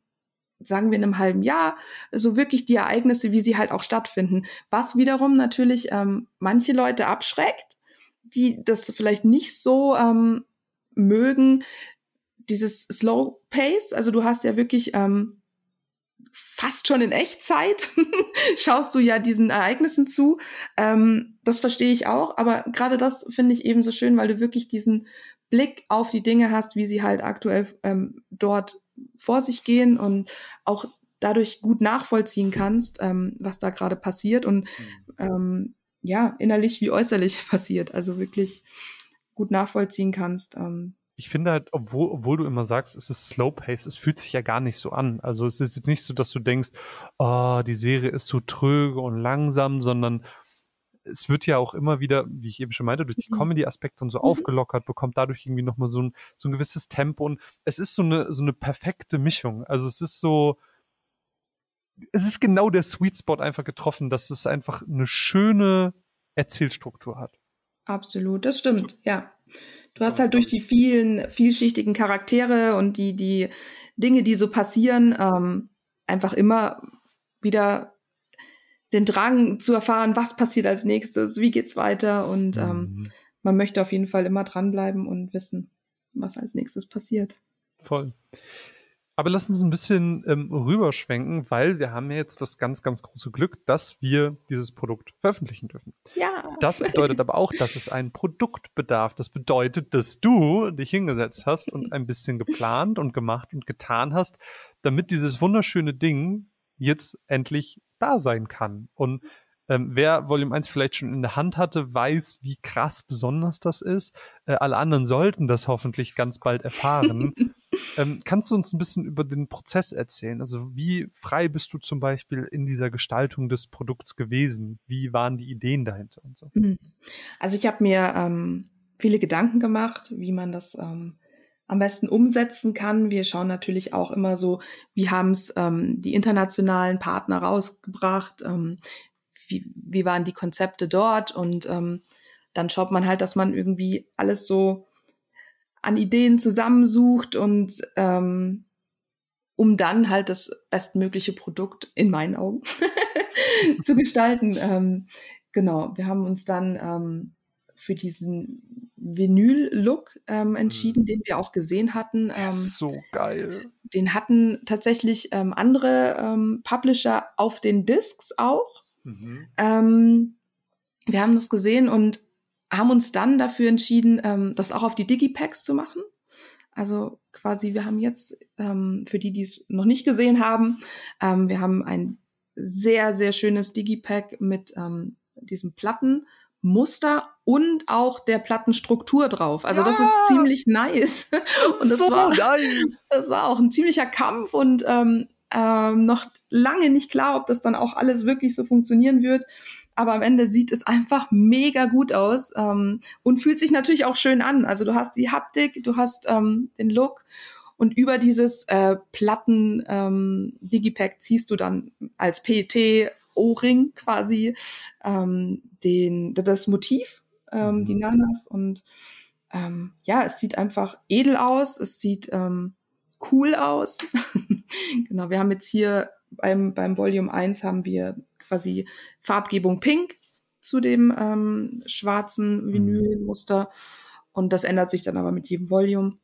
Speaker 2: sagen wir in einem halben Jahr, so wirklich die Ereignisse, wie sie halt auch stattfinden. Was wiederum natürlich ähm, manche Leute abschreckt, die das vielleicht nicht so ähm, mögen, dieses Slow Pace. Also du hast ja wirklich ähm, fast schon in Echtzeit schaust du ja diesen Ereignissen zu. Ähm, das verstehe ich auch, aber gerade das finde ich eben so schön, weil du wirklich diesen Blick auf die Dinge hast, wie sie halt aktuell ähm, dort vor sich gehen und auch dadurch gut nachvollziehen kannst, ähm, was da gerade passiert und mhm. ähm, ja, innerlich wie äußerlich passiert. Also wirklich gut nachvollziehen kannst. Ähm,
Speaker 1: ich finde halt, obwohl, obwohl du immer sagst, es ist Slow Pace, es fühlt sich ja gar nicht so an. Also es ist jetzt nicht so, dass du denkst, oh, die Serie ist so tröge und langsam, sondern es wird ja auch immer wieder, wie ich eben schon meinte, durch die mhm. Comedy-Aspekte und so mhm. aufgelockert, bekommt dadurch irgendwie nochmal so ein, so ein gewisses Tempo und es ist so eine, so eine perfekte Mischung. Also es ist so, es ist genau der Sweet Spot einfach getroffen, dass es einfach eine schöne Erzählstruktur hat.
Speaker 2: Absolut, das stimmt, ja. Du hast halt durch die vielen, vielschichtigen Charaktere und die, die Dinge, die so passieren, ähm, einfach immer wieder den Drang zu erfahren, was passiert als nächstes, wie geht's weiter und ähm, mhm. man möchte auf jeden Fall immer dranbleiben und wissen, was als nächstes passiert.
Speaker 1: Voll. Aber lass uns ein bisschen ähm, rüberschwenken, weil wir haben ja jetzt das ganz, ganz große Glück, dass wir dieses Produkt veröffentlichen dürfen.
Speaker 2: Ja.
Speaker 1: Das bedeutet aber auch, dass es einen Produkt bedarf. Das bedeutet, dass du dich hingesetzt hast und ein bisschen geplant und gemacht und getan hast, damit dieses wunderschöne Ding jetzt endlich da sein kann. Und ähm, wer Volume 1 vielleicht schon in der Hand hatte, weiß, wie krass besonders das ist. Äh, alle anderen sollten das hoffentlich ganz bald erfahren. ähm, kannst du uns ein bisschen über den Prozess erzählen? Also wie frei bist du zum Beispiel in dieser Gestaltung des Produkts gewesen? Wie waren die Ideen dahinter und so? Hm.
Speaker 2: Also ich habe mir ähm, viele Gedanken gemacht, wie man das ähm, am besten umsetzen kann. Wir schauen natürlich auch immer so, wie haben es ähm, die internationalen Partner rausgebracht, ähm, wie, wie waren die Konzepte dort und ähm, dann schaut man halt, dass man irgendwie alles so an Ideen zusammensucht und ähm, um dann halt das bestmögliche Produkt in meinen Augen zu gestalten. Ähm, genau, wir haben uns dann ähm, für diesen Vinyl-Look ähm, entschieden, mhm. den wir auch gesehen hatten.
Speaker 1: Ähm, so geil.
Speaker 2: Den hatten tatsächlich ähm, andere ähm, Publisher auf den Discs auch. Mhm. Ähm, wir haben das gesehen und haben uns dann dafür entschieden, ähm, das auch auf die Digipacks zu machen. Also quasi, wir haben jetzt, ähm, für die, die es noch nicht gesehen haben, ähm, wir haben ein sehr, sehr schönes Digipack mit ähm, diesem Plattenmuster und auch der Plattenstruktur drauf. Also ja, das ist ziemlich nice. und das so war, nice. das war auch ein ziemlicher Kampf und ähm, ähm, noch lange nicht klar, ob das dann auch alles wirklich so funktionieren wird. aber am Ende sieht es einfach mega gut aus ähm, und fühlt sich natürlich auch schön an. Also du hast die Haptik, du hast ähm, den Look und über dieses äh, Platten ähm, Digipack ziehst du dann als PET O-Ring quasi ähm, den, das Motiv, ähm, mhm. die Nanas und ähm, ja, es sieht einfach edel aus, es sieht ähm, cool aus. genau, wir haben jetzt hier beim, beim Volume 1 haben wir quasi Farbgebung Pink zu dem ähm, schwarzen mhm. Vinylmuster. Und das ändert sich dann aber mit jedem Volume.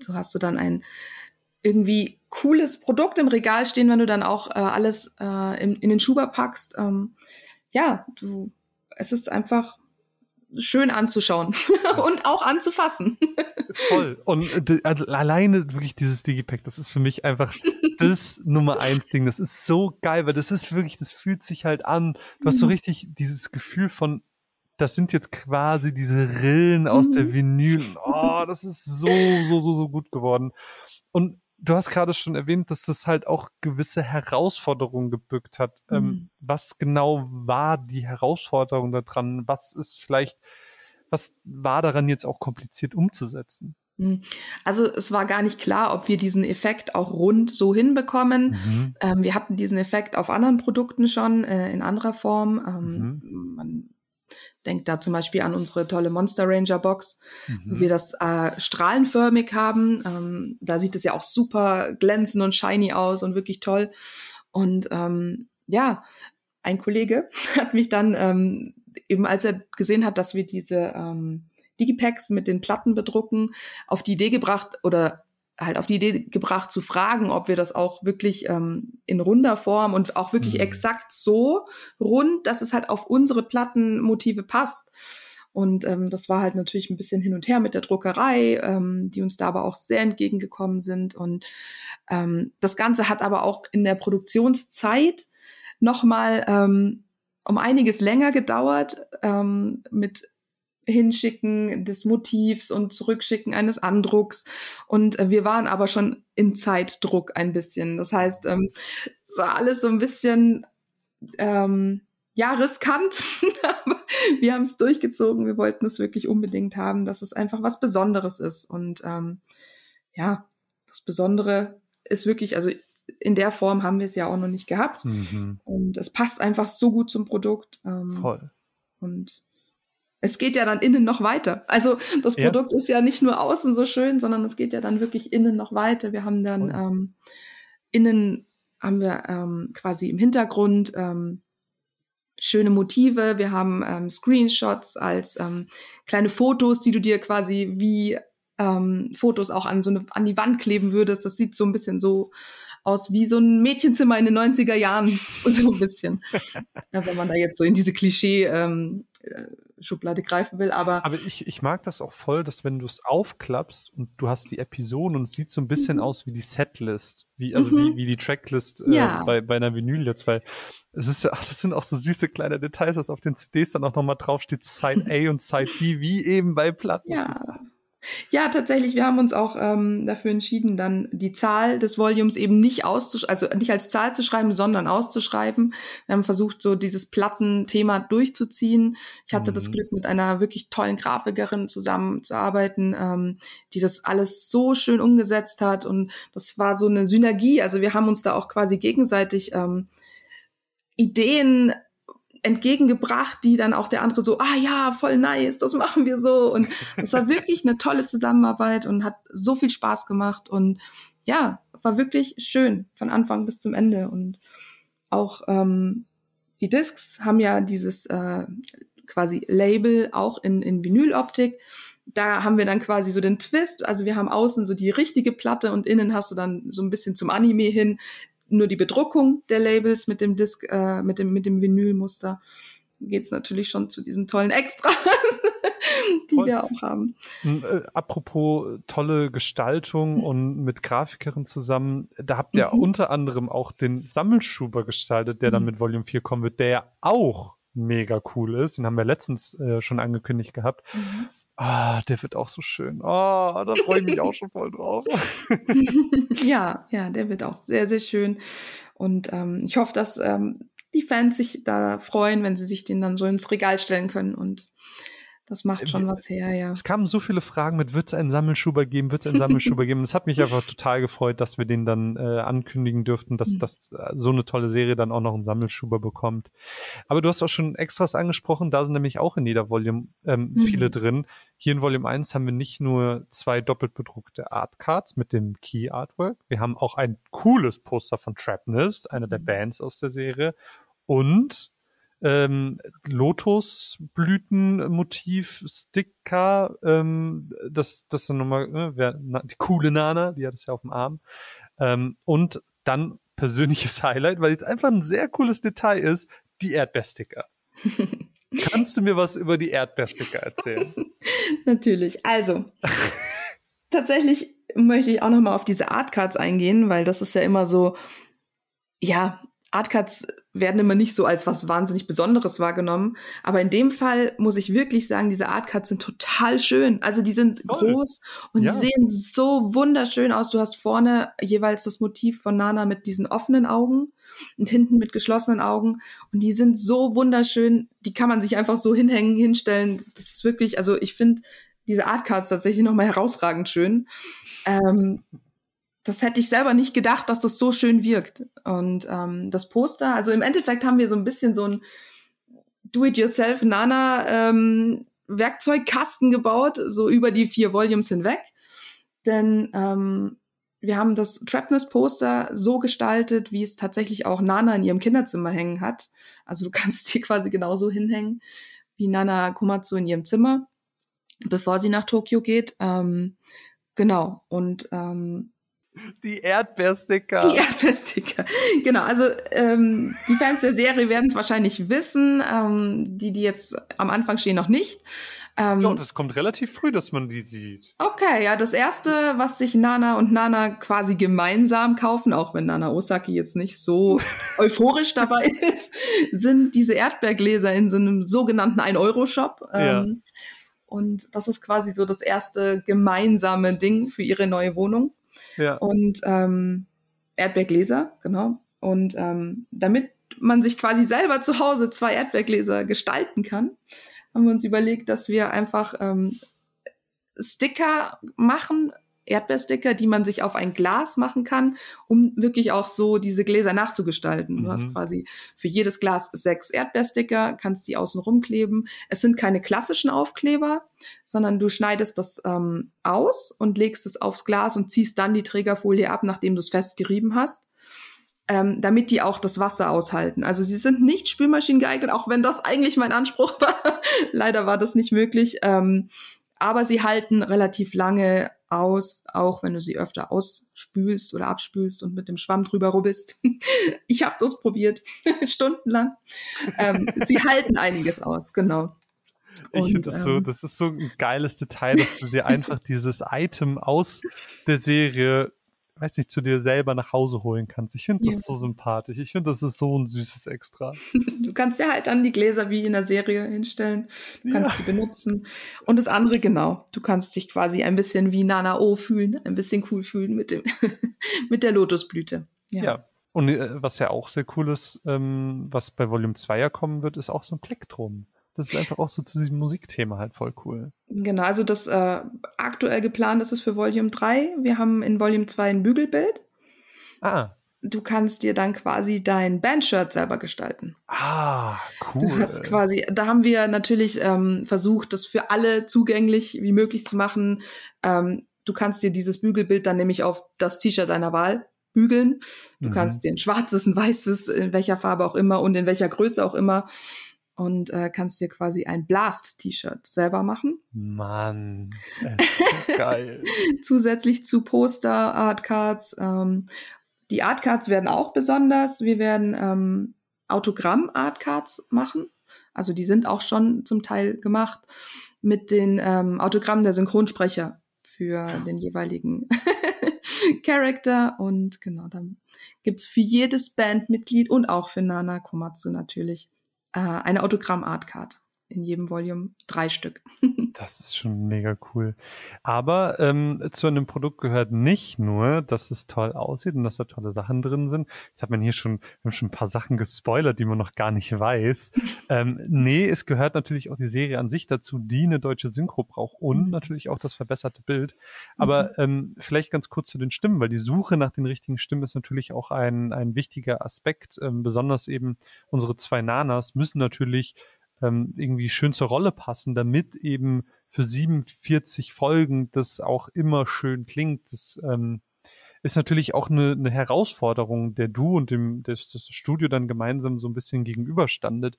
Speaker 2: So hast du dann ein irgendwie cooles Produkt im Regal stehen, wenn du dann auch äh, alles äh, in, in den Schuber packst. Ähm, ja, du, es ist einfach schön anzuschauen und auch anzufassen.
Speaker 1: Voll. Und äh, also alleine wirklich dieses Digipack, das ist für mich einfach das Nummer eins Ding. Das ist so geil, weil das ist wirklich, das fühlt sich halt an. Du hast so mhm. richtig dieses Gefühl von, das sind jetzt quasi diese Rillen aus der mhm. Vinyl. Oh, das ist so, so, so, so gut geworden. Und du hast gerade schon erwähnt, dass das halt auch gewisse Herausforderungen gebückt hat. Ähm, mhm. Was genau war die Herausforderung daran? Was ist vielleicht, was war daran jetzt auch kompliziert umzusetzen?
Speaker 2: Mhm. Also es war gar nicht klar, ob wir diesen Effekt auch rund so hinbekommen. Mhm. Ähm, wir hatten diesen Effekt auf anderen Produkten schon äh, in anderer Form. Ähm, mhm. Man denkt da zum Beispiel an unsere tolle Monster Ranger Box, mhm. wo wir das äh, strahlenförmig haben. Ähm, da sieht es ja auch super glänzend und shiny aus und wirklich toll. Und ähm, ja, ein Kollege hat mich dann ähm, eben, als er gesehen hat, dass wir diese ähm, Digipacks mit den Platten bedrucken, auf die Idee gebracht oder halt auf die Idee gebracht zu fragen, ob wir das auch wirklich ähm, in runder Form und auch wirklich mhm. exakt so rund, dass es halt auf unsere Plattenmotive passt. Und ähm, das war halt natürlich ein bisschen hin und her mit der Druckerei, ähm, die uns da aber auch sehr entgegengekommen sind. Und ähm, das Ganze hat aber auch in der Produktionszeit nochmal ähm, um einiges länger gedauert ähm, mit Hinschicken des Motivs und Zurückschicken eines Andrucks. Und äh, wir waren aber schon in Zeitdruck ein bisschen. Das heißt, ähm, es war alles so ein bisschen ähm, ja riskant, aber wir haben es durchgezogen. Wir wollten es wirklich unbedingt haben, dass es einfach was Besonderes ist. Und ähm, ja, das Besondere ist wirklich, also in der Form haben wir es ja auch noch nicht gehabt. Mhm. Und es passt einfach so gut zum Produkt. Ähm, Voll. Und es geht ja dann innen noch weiter. Also das Produkt ja. ist ja nicht nur außen so schön, sondern es geht ja dann wirklich innen noch weiter. Wir haben dann ähm, innen haben wir ähm, quasi im Hintergrund ähm, schöne Motive. Wir haben ähm, Screenshots als ähm, kleine Fotos, die du dir quasi wie ähm, Fotos auch an so eine an die Wand kleben würdest. Das sieht so ein bisschen so aus wie so ein Mädchenzimmer in den 90er Jahren. so ein bisschen. ja, wenn man da jetzt so in diese Klischee ähm, äh, Schublade greifen will, aber.
Speaker 1: Aber ich, ich mag das auch voll, dass wenn du es aufklappst und du hast die Episoden und es sieht so ein bisschen mhm. aus wie die Setlist, wie, also mhm. wie, wie die Tracklist äh, ja. bei, bei einer Vinyl jetzt, weil es ist ja, das sind auch so süße kleine Details, dass auf den CDs dann auch nochmal draufsteht, Side A und Side B, wie eben bei Platten.
Speaker 2: Ja. Ja, tatsächlich, wir haben uns auch ähm, dafür entschieden, dann die Zahl des Volumes eben nicht auszuschreiben, also nicht als Zahl zu schreiben, sondern auszuschreiben. Wir haben versucht, so dieses Plattenthema durchzuziehen. Ich hatte mhm. das Glück, mit einer wirklich tollen Grafikerin zusammenzuarbeiten, ähm, die das alles so schön umgesetzt hat. Und das war so eine Synergie. Also wir haben uns da auch quasi gegenseitig ähm, Ideen entgegengebracht, die dann auch der andere so, ah ja, voll nice, das machen wir so. Und es war wirklich eine tolle Zusammenarbeit und hat so viel Spaß gemacht und ja, war wirklich schön von Anfang bis zum Ende. Und auch ähm, die Discs haben ja dieses äh, quasi Label auch in, in Vinyloptik. Da haben wir dann quasi so den Twist. Also wir haben außen so die richtige Platte und innen hast du dann so ein bisschen zum Anime hin nur die Bedruckung der Labels mit dem Disc, äh, mit dem, mit dem Vinylmuster geht's natürlich schon zu diesen tollen Extras, die Voll. wir auch haben.
Speaker 1: Äh, apropos tolle Gestaltung mhm. und mit Grafikerin zusammen, da habt ihr mhm. unter anderem auch den Sammelschuber gestaltet, der mhm. dann mit Volume 4 kommen wird, der ja auch mega cool ist. Den haben wir letztens äh, schon angekündigt gehabt. Mhm. Ah, der wird auch so schön. Ah, da freue ich mich auch schon voll drauf.
Speaker 2: ja, ja, der wird auch sehr, sehr schön. Und ähm, ich hoffe, dass ähm, die Fans sich da freuen, wenn sie sich den dann so ins Regal stellen können und das macht schon was her, ja.
Speaker 1: Es kamen so viele Fragen mit, wird es einen Sammelschuber geben, wird es einen Sammelschuber geben? Es hat mich einfach total gefreut, dass wir den dann äh, ankündigen dürften, dass, mhm. dass äh, so eine tolle Serie dann auch noch einen Sammelschuber bekommt. Aber du hast auch schon Extras angesprochen, da sind nämlich auch in jeder Volume ähm, mhm. viele drin. Hier in Volume 1 haben wir nicht nur zwei doppelt bedruckte Artcards mit dem Key Artwork, wir haben auch ein cooles Poster von Trapnist, einer der mhm. Bands aus der Serie, und ähm, Lotusblütenmotiv-Sticker, ähm, das, das dann nochmal, ne, wer, na, die coole Nana, die hat es ja auf dem Arm. Ähm, und dann persönliches Highlight, weil es einfach ein sehr cooles Detail ist, die Erdbeersticker. Kannst du mir was über die Erdbeersticker erzählen?
Speaker 2: Natürlich. Also, tatsächlich möchte ich auch nochmal auf diese Artcards eingehen, weil das ist ja immer so, ja, Artcards werden immer nicht so als was wahnsinnig Besonderes wahrgenommen. Aber in dem Fall muss ich wirklich sagen, diese Artcards sind total schön. Also die sind Toll. groß und ja. sie sehen so wunderschön aus. Du hast vorne jeweils das Motiv von Nana mit diesen offenen Augen und hinten mit geschlossenen Augen. Und die sind so wunderschön. Die kann man sich einfach so hinhängen, hinstellen. Das ist wirklich, also ich finde diese Artcards tatsächlich nochmal herausragend schön. Ähm, das hätte ich selber nicht gedacht, dass das so schön wirkt. Und ähm, das Poster, also im Endeffekt haben wir so ein bisschen so ein Do-it-yourself Nana ähm, Werkzeugkasten gebaut, so über die vier Volumes hinweg. Denn ähm, wir haben das Trapness-Poster so gestaltet, wie es tatsächlich auch Nana in ihrem Kinderzimmer hängen hat. Also du kannst es hier quasi genauso hinhängen wie Nana Komatsu in ihrem Zimmer, bevor sie nach Tokio geht. Ähm, genau. Und ähm,
Speaker 1: die Erdbeersticker.
Speaker 2: Die Erdbeersticker. Genau, also ähm, die Fans der Serie werden es wahrscheinlich wissen, ähm, die, die jetzt am Anfang stehen, noch nicht.
Speaker 1: Ähm, ja, und es kommt relativ früh, dass man die sieht.
Speaker 2: Okay, ja, das erste, was sich Nana und Nana quasi gemeinsam kaufen, auch wenn Nana Osaki jetzt nicht so euphorisch dabei ist, sind diese Erdbeergläser in so einem sogenannten 1-Euro-Shop. Ähm, ja. Und das ist quasi so das erste gemeinsame Ding für ihre neue Wohnung. Ja. Und ähm, Erdbeergläser, genau. Und ähm, damit man sich quasi selber zu Hause zwei Erdbeergläser gestalten kann, haben wir uns überlegt, dass wir einfach ähm, Sticker machen, Erdbeersticker, die man sich auf ein Glas machen kann, um wirklich auch so diese Gläser nachzugestalten. Mhm. Du hast mhm. quasi für jedes Glas sechs Erdbeersticker, kannst die außen rumkleben. Es sind keine klassischen Aufkleber, sondern du schneidest das ähm, aus und legst es aufs Glas und ziehst dann die Trägerfolie ab, nachdem du es festgerieben hast. Ähm, damit die auch das Wasser aushalten. Also sie sind nicht Spülmaschinen geeignet, auch wenn das eigentlich mein Anspruch war. Leider war das nicht möglich. Ähm, aber sie halten relativ lange aus, auch wenn du sie öfter ausspülst oder abspülst und mit dem Schwamm drüber rubbelst. ich habe das probiert, stundenlang. Ähm, sie halten einiges aus, genau.
Speaker 1: Ich finde das so, ähm, das ist so ein geiles Detail, dass du dir einfach dieses Item aus der Serie weiß nicht, zu dir selber nach Hause holen kannst. Ich finde das ja. so sympathisch. Ich finde, das ist so ein süßes Extra.
Speaker 2: Du kannst ja halt dann die Gläser wie in der Serie hinstellen. Du kannst ja. die benutzen. Und das andere genau. Du kannst dich quasi ein bisschen wie Nana O fühlen, ein bisschen cool fühlen mit dem, mit der Lotusblüte.
Speaker 1: Ja. ja. Und äh, was ja auch sehr cool ist, ähm, was bei Volume 2 ja kommen wird, ist auch so ein Plektrum das ist einfach auch so zu diesem Musikthema halt voll cool.
Speaker 2: Genau, also das äh, aktuell geplant ist es für Volume 3. Wir haben in Volume 2 ein Bügelbild. Ah. Du kannst dir dann quasi dein Bandshirt selber gestalten.
Speaker 1: Ah, cool.
Speaker 2: Du hast quasi, da haben wir natürlich ähm, versucht, das für alle zugänglich wie möglich zu machen. Ähm, du kannst dir dieses Bügelbild dann nämlich auf das T-Shirt deiner Wahl bügeln. Du mhm. kannst dir ein schwarzes, ein weißes, in welcher Farbe auch immer und in welcher Größe auch immer und äh, kannst dir quasi ein Blast-T-Shirt selber machen.
Speaker 1: Mann, geil.
Speaker 2: Zusätzlich zu Poster, Artcards. Ähm, die Artcards werden auch besonders. Wir werden ähm, Autogramm-Artcards machen. Also die sind auch schon zum Teil gemacht mit den ähm, Autogrammen der Synchronsprecher für den jeweiligen Charakter. Und genau, dann gibt's für jedes Bandmitglied und auch für Nana Komatsu natürlich äh, eine Autogramm-Artcard. In jedem Volume drei Stück.
Speaker 1: das ist schon mega cool. Aber ähm, zu einem Produkt gehört nicht nur, dass es toll aussieht und dass da tolle Sachen drin sind. Jetzt hat man hier schon, wir haben schon ein paar Sachen gespoilert, die man noch gar nicht weiß. ähm, nee, es gehört natürlich auch die Serie an sich dazu, die eine deutsche Synchro braucht und mhm. natürlich auch das verbesserte Bild. Aber mhm. ähm, vielleicht ganz kurz zu den Stimmen, weil die Suche nach den richtigen Stimmen ist natürlich auch ein, ein wichtiger Aspekt. Ähm, besonders eben unsere zwei Nanas müssen natürlich ähm, irgendwie schön zur Rolle passen, damit eben für 47 Folgen das auch immer schön klingt. Das ähm, ist natürlich auch eine, eine Herausforderung, der du und dem das, das Studio dann gemeinsam so ein bisschen gegenüberstandet.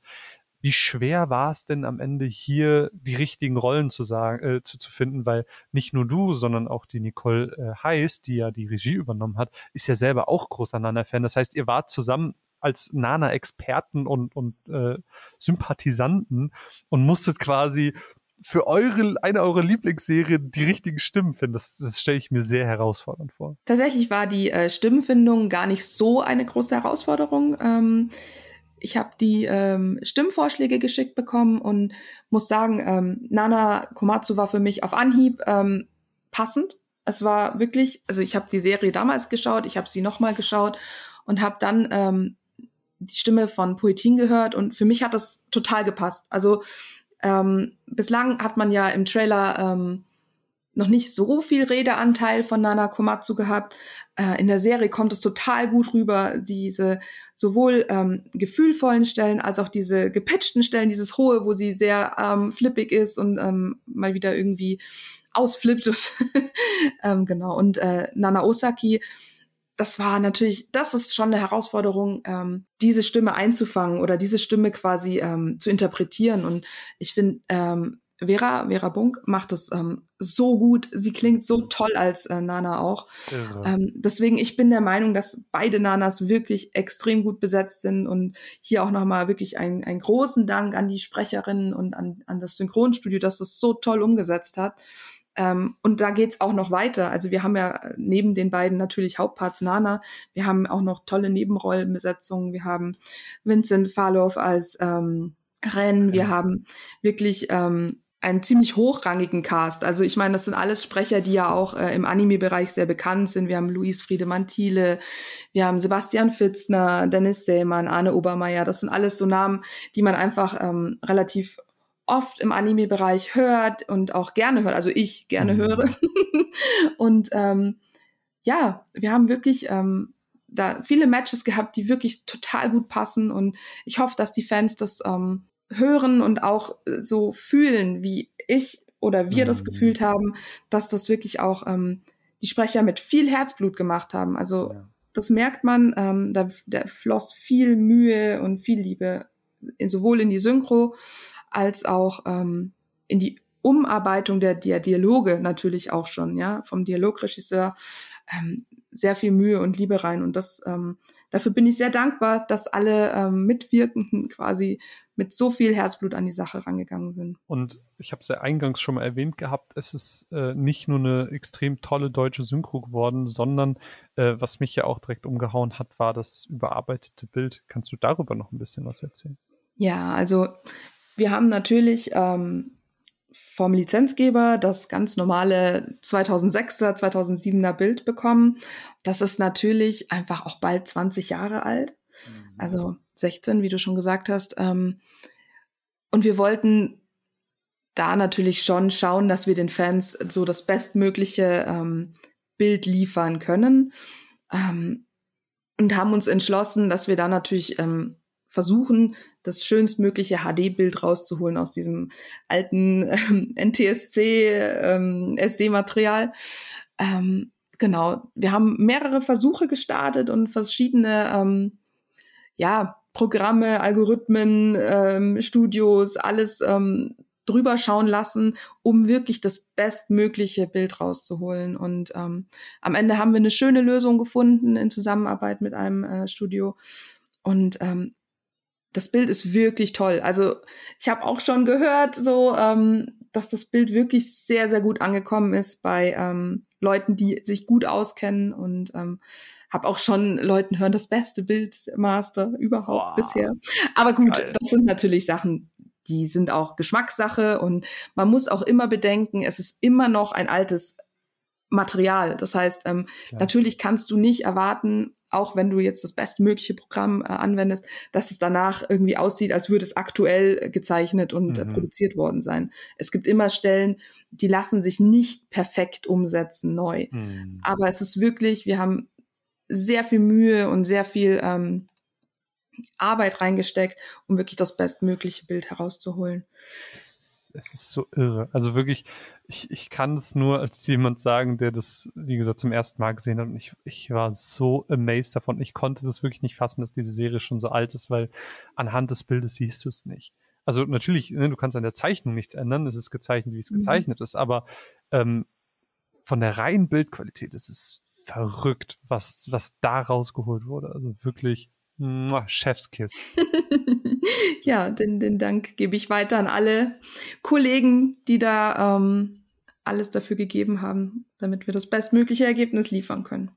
Speaker 1: Wie schwer war es denn am Ende hier die richtigen Rollen zu sagen, äh, zu, zu finden, weil nicht nur du, sondern auch die Nicole äh, Heiß, die ja die Regie übernommen hat, ist ja selber auch großer Nana-Fan. Das heißt, ihr wart zusammen als Nana-Experten und, und äh, Sympathisanten und musstet quasi für eure, eine eurer Lieblingsserie die richtigen Stimmen finden. Das, das stelle ich mir sehr herausfordernd vor.
Speaker 2: Tatsächlich war die äh, Stimmenfindung gar nicht so eine große Herausforderung. Ähm, ich habe die ähm, Stimmvorschläge geschickt bekommen und muss sagen, ähm, Nana Komatsu war für mich auf Anhieb ähm, passend. Es war wirklich, also ich habe die Serie damals geschaut, ich habe sie nochmal geschaut und habe dann ähm, die Stimme von Poetin gehört und für mich hat das total gepasst. Also ähm, bislang hat man ja im Trailer ähm, noch nicht so viel Redeanteil von Nana Komatsu gehabt. Äh, in der Serie kommt es total gut rüber, diese sowohl ähm, gefühlvollen Stellen als auch diese gepatchten Stellen, dieses hohe, wo sie sehr ähm, flippig ist und ähm, mal wieder irgendwie ausflippt. ähm, genau. Und äh, Nana Osaki das war natürlich, das ist schon eine Herausforderung, ähm, diese Stimme einzufangen oder diese Stimme quasi ähm, zu interpretieren. Und ich finde, ähm, Vera, Vera Bunk macht es ähm, so gut. Sie klingt so toll als äh, Nana auch. Ja. Ähm, deswegen, ich bin der Meinung, dass beide Nanas wirklich extrem gut besetzt sind und hier auch nochmal wirklich einen, einen großen Dank an die Sprecherinnen und an, an das Synchronstudio, dass das so toll umgesetzt hat. Ähm, und da geht's auch noch weiter. Also wir haben ja neben den beiden natürlich Hauptparts Nana, wir haben auch noch tolle Nebenrollenbesetzungen. Wir haben Vincent Farlow als ähm, Ren, wir haben wirklich ähm, einen ziemlich hochrangigen Cast. Also ich meine, das sind alles Sprecher, die ja auch äh, im Anime-Bereich sehr bekannt sind. Wir haben Luis Friedemann Thiele, wir haben Sebastian Fitzner, Dennis Sämann, Arne Obermeier. Das sind alles so Namen, die man einfach ähm, relativ oft im Anime-Bereich hört und auch gerne hört, also ich gerne mhm. höre. und ähm, ja, wir haben wirklich ähm, da viele Matches gehabt, die wirklich total gut passen und ich hoffe, dass die Fans das ähm, hören und auch äh, so fühlen, wie ich oder wir mhm. das gefühlt haben, dass das wirklich auch ähm, die Sprecher mit viel Herzblut gemacht haben. Also ja. das merkt man, ähm, da, da floss viel Mühe und viel Liebe in, sowohl in die Synchro als auch ähm, in die Umarbeitung der, der Dialoge natürlich auch schon, ja, vom Dialogregisseur ähm, sehr viel Mühe und Liebe rein. Und das ähm, dafür bin ich sehr dankbar, dass alle ähm, Mitwirkenden quasi mit so viel Herzblut an die Sache rangegangen sind.
Speaker 1: Und ich habe es ja eingangs schon mal erwähnt gehabt, es ist äh, nicht nur eine extrem tolle deutsche Synchro geworden, sondern äh, was mich ja auch direkt umgehauen hat, war das überarbeitete Bild. Kannst du darüber noch ein bisschen was erzählen?
Speaker 2: Ja, also wir haben natürlich ähm, vom Lizenzgeber das ganz normale 2006er, 2007er Bild bekommen. Das ist natürlich einfach auch bald 20 Jahre alt. Mhm. Also 16, wie du schon gesagt hast. Ähm, und wir wollten da natürlich schon schauen, dass wir den Fans so das bestmögliche ähm, Bild liefern können. Ähm, und haben uns entschlossen, dass wir da natürlich ähm, versuchen, das schönstmögliche HD-Bild rauszuholen aus diesem alten ähm, NTSC-SD-Material. Ähm, ähm, genau, wir haben mehrere Versuche gestartet und verschiedene ähm, ja, Programme, Algorithmen, ähm, Studios, alles ähm, drüber schauen lassen, um wirklich das bestmögliche Bild rauszuholen. Und ähm, am Ende haben wir eine schöne Lösung gefunden in Zusammenarbeit mit einem äh, Studio. Und ähm, das Bild ist wirklich toll. Also ich habe auch schon gehört, so ähm, dass das Bild wirklich sehr, sehr gut angekommen ist bei ähm, Leuten, die sich gut auskennen und ähm, habe auch schon Leuten hören, das beste Bildmaster überhaupt Boah. bisher. Aber gut, Geil. das sind natürlich Sachen, die sind auch Geschmackssache und man muss auch immer bedenken, es ist immer noch ein altes Material. Das heißt, ähm, natürlich kannst du nicht erwarten, auch wenn du jetzt das bestmögliche Programm äh, anwendest, dass es danach irgendwie aussieht, als würde es aktuell gezeichnet und äh, mhm. äh, produziert worden sein. Es gibt immer Stellen, die lassen sich nicht perfekt umsetzen neu. Mhm. Aber es ist wirklich, wir haben sehr viel Mühe und sehr viel ähm, Arbeit reingesteckt, um wirklich das bestmögliche Bild herauszuholen.
Speaker 1: Es ist, es ist so irre. Also wirklich, ich, ich kann es nur als jemand sagen, der das, wie gesagt, zum ersten Mal gesehen hat. Und ich, ich war so amazed davon. Ich konnte das wirklich nicht fassen, dass diese Serie schon so alt ist, weil anhand des Bildes siehst du es nicht. Also natürlich, ne, du kannst an der Zeichnung nichts ändern. Es ist gezeichnet, wie es mhm. gezeichnet ist. Aber ähm, von der reinen Bildqualität ist es verrückt, was, was da rausgeholt wurde. Also wirklich Chefskiss.
Speaker 2: ja, den, den Dank gebe ich weiter an alle Kollegen, die da ähm, alles dafür gegeben haben, damit wir das bestmögliche Ergebnis liefern können.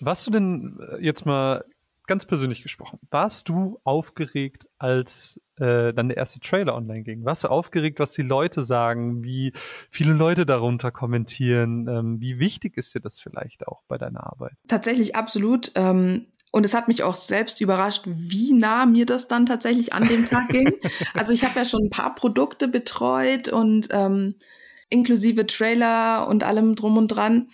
Speaker 1: Warst du denn äh, jetzt mal ganz persönlich gesprochen, warst du aufgeregt, als äh, dann der erste Trailer online ging? Warst du aufgeregt, was die Leute sagen, wie viele Leute darunter kommentieren? Ähm, wie wichtig ist dir das vielleicht auch bei deiner Arbeit?
Speaker 2: Tatsächlich absolut. Ähm, und es hat mich auch selbst überrascht, wie nah mir das dann tatsächlich an dem Tag ging. Also ich habe ja schon ein paar Produkte betreut und ähm, inklusive Trailer und allem drum und dran.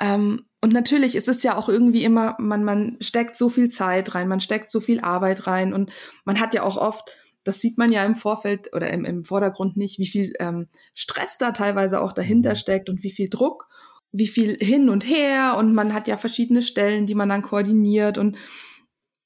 Speaker 2: Ähm, und natürlich ist es ja auch irgendwie immer, man, man steckt so viel Zeit rein, man steckt so viel Arbeit rein und man hat ja auch oft, das sieht man ja im Vorfeld oder im, im Vordergrund nicht, wie viel ähm, Stress da teilweise auch dahinter mhm. steckt und wie viel Druck wie viel hin und her und man hat ja verschiedene Stellen, die man dann koordiniert und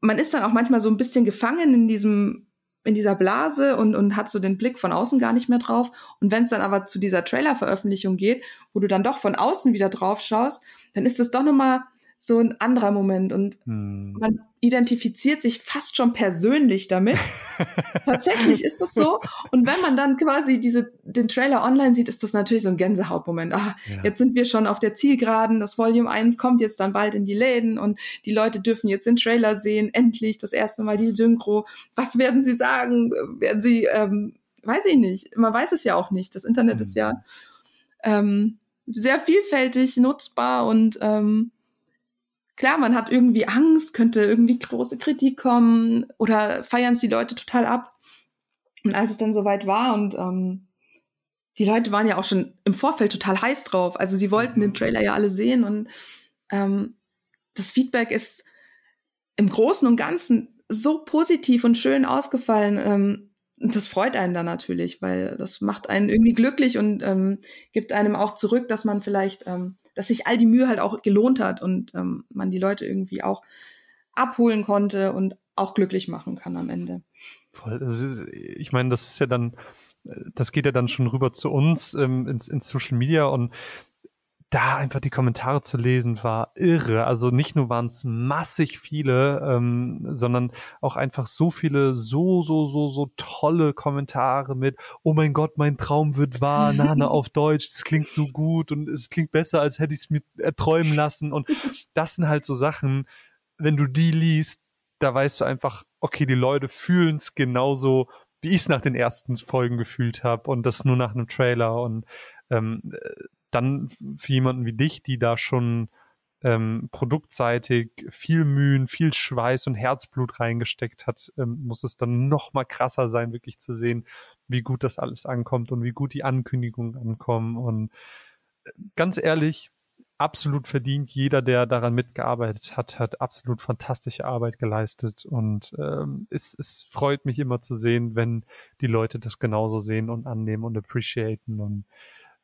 Speaker 2: man ist dann auch manchmal so ein bisschen gefangen in diesem in dieser Blase und, und hat so den Blick von außen gar nicht mehr drauf. Und wenn es dann aber zu dieser Trailer-Veröffentlichung geht, wo du dann doch von außen wieder drauf schaust, dann ist das doch nochmal so ein anderer Moment und hm. man identifiziert sich fast schon persönlich damit. Tatsächlich ist das so. Und wenn man dann quasi diese, den Trailer online sieht, ist das natürlich so ein Gänsehautmoment. Ah, ja. jetzt sind wir schon auf der Zielgeraden. Das Volume 1 kommt jetzt dann bald in die Läden und die Leute dürfen jetzt den Trailer sehen. Endlich das erste Mal die Synchro. Was werden sie sagen? Werden sie, ähm, weiß ich nicht. Man weiß es ja auch nicht. Das Internet mhm. ist ja ähm, sehr vielfältig nutzbar und ähm, klar, man hat irgendwie Angst, könnte irgendwie große Kritik kommen oder feiern es die Leute total ab. Und als es dann soweit war und ähm, die Leute waren ja auch schon im Vorfeld total heiß drauf. Also sie wollten den Trailer ja alle sehen und ähm, das Feedback ist im Großen und Ganzen so positiv und schön ausgefallen. Ähm, das freut einen dann natürlich, weil das macht einen irgendwie glücklich und ähm, gibt einem auch zurück, dass man vielleicht ähm, dass sich all die Mühe halt auch gelohnt hat und ähm, man die Leute irgendwie auch abholen konnte und auch glücklich machen kann am Ende.
Speaker 1: Voll. Ist, ich meine, das ist ja dann, das geht ja dann schon rüber zu uns ähm, ins, ins Social Media und da einfach die Kommentare zu lesen war irre. Also nicht nur waren es massig viele, ähm, sondern auch einfach so viele, so, so, so, so tolle Kommentare mit, oh mein Gott, mein Traum wird wahr, Nana auf Deutsch, es klingt so gut und es klingt besser, als hätte ich es mir erträumen lassen. Und das sind halt so Sachen, wenn du die liest, da weißt du einfach, okay, die Leute fühlen es genauso, wie ich es nach den ersten Folgen gefühlt habe und das nur nach einem Trailer. Und ähm, dann für jemanden wie dich, die da schon ähm, produktseitig viel Mühen, viel Schweiß und Herzblut reingesteckt hat, ähm, muss es dann noch mal krasser sein, wirklich zu sehen, wie gut das alles ankommt und wie gut die Ankündigungen ankommen. Und äh, ganz ehrlich, absolut verdient. Jeder, der daran mitgearbeitet hat, hat absolut fantastische Arbeit geleistet. Und ähm, es, es freut mich immer zu sehen, wenn die Leute das genauso sehen und annehmen und appreciaten. Und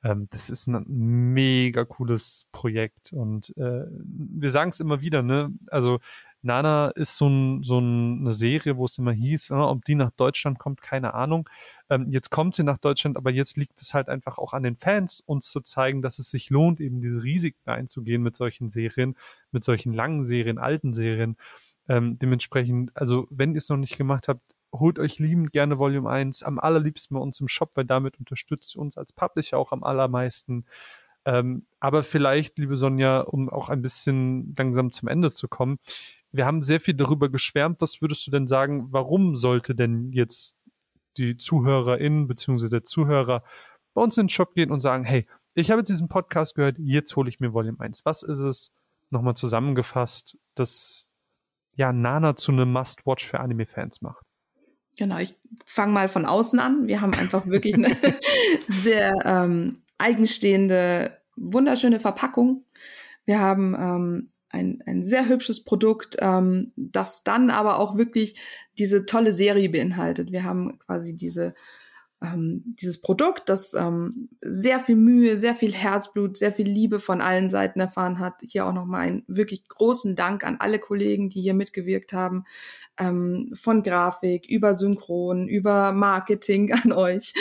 Speaker 1: ähm, das ist ein mega cooles Projekt und äh, wir sagen es immer wieder, ne? Also Nana ist so, ein, so ein, eine Serie, wo es immer hieß, ja, ob die nach Deutschland kommt, keine Ahnung. Ähm, jetzt kommt sie nach Deutschland, aber jetzt liegt es halt einfach auch an den Fans, uns zu zeigen, dass es sich lohnt, eben diese Risiken einzugehen mit solchen Serien, mit solchen langen Serien, alten Serien. Ähm, dementsprechend, also wenn ihr es noch nicht gemacht habt, holt euch liebend gerne Volume 1, am allerliebsten bei uns im Shop, weil damit unterstützt ihr uns als Publisher auch am allermeisten. Ähm, aber vielleicht, liebe Sonja, um auch ein bisschen langsam zum Ende zu kommen, wir haben sehr viel darüber geschwärmt. Was würdest du denn sagen, warum sollte denn jetzt die ZuhörerInnen bzw. der Zuhörer bei uns in den Shop gehen und sagen, hey, ich habe jetzt diesen Podcast gehört, jetzt hole ich mir Volume 1. Was ist es, nochmal zusammengefasst, das ja Nana zu einem Must-Watch für Anime-Fans macht?
Speaker 2: Genau, ich fange mal von außen an. Wir haben einfach wirklich eine sehr ähm, eigenstehende, wunderschöne Verpackung. Wir haben ähm, ein, ein sehr hübsches Produkt, ähm, das dann aber auch wirklich diese tolle Serie beinhaltet. Wir haben quasi diese ähm, dieses Produkt, das ähm, sehr viel Mühe, sehr viel Herzblut, sehr viel Liebe von allen Seiten erfahren hat. Hier auch nochmal einen wirklich großen Dank an alle Kollegen, die hier mitgewirkt haben. Ähm, von Grafik, über Synchron, über Marketing an euch,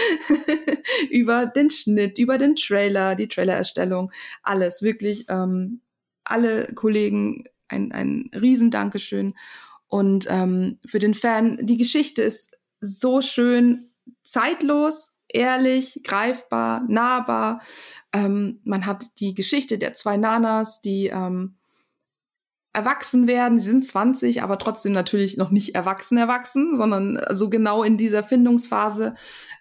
Speaker 2: über den Schnitt, über den Trailer, die Trailererstellung, alles. Wirklich ähm, alle Kollegen ein, ein riesen Dankeschön. Und ähm, für den Fan, die Geschichte ist so schön zeitlos, ehrlich, greifbar, nahbar. Ähm, man hat die Geschichte der zwei Nanas, die ähm, erwachsen werden. Sie sind 20, aber trotzdem natürlich noch nicht erwachsen erwachsen, sondern so genau in dieser Findungsphase.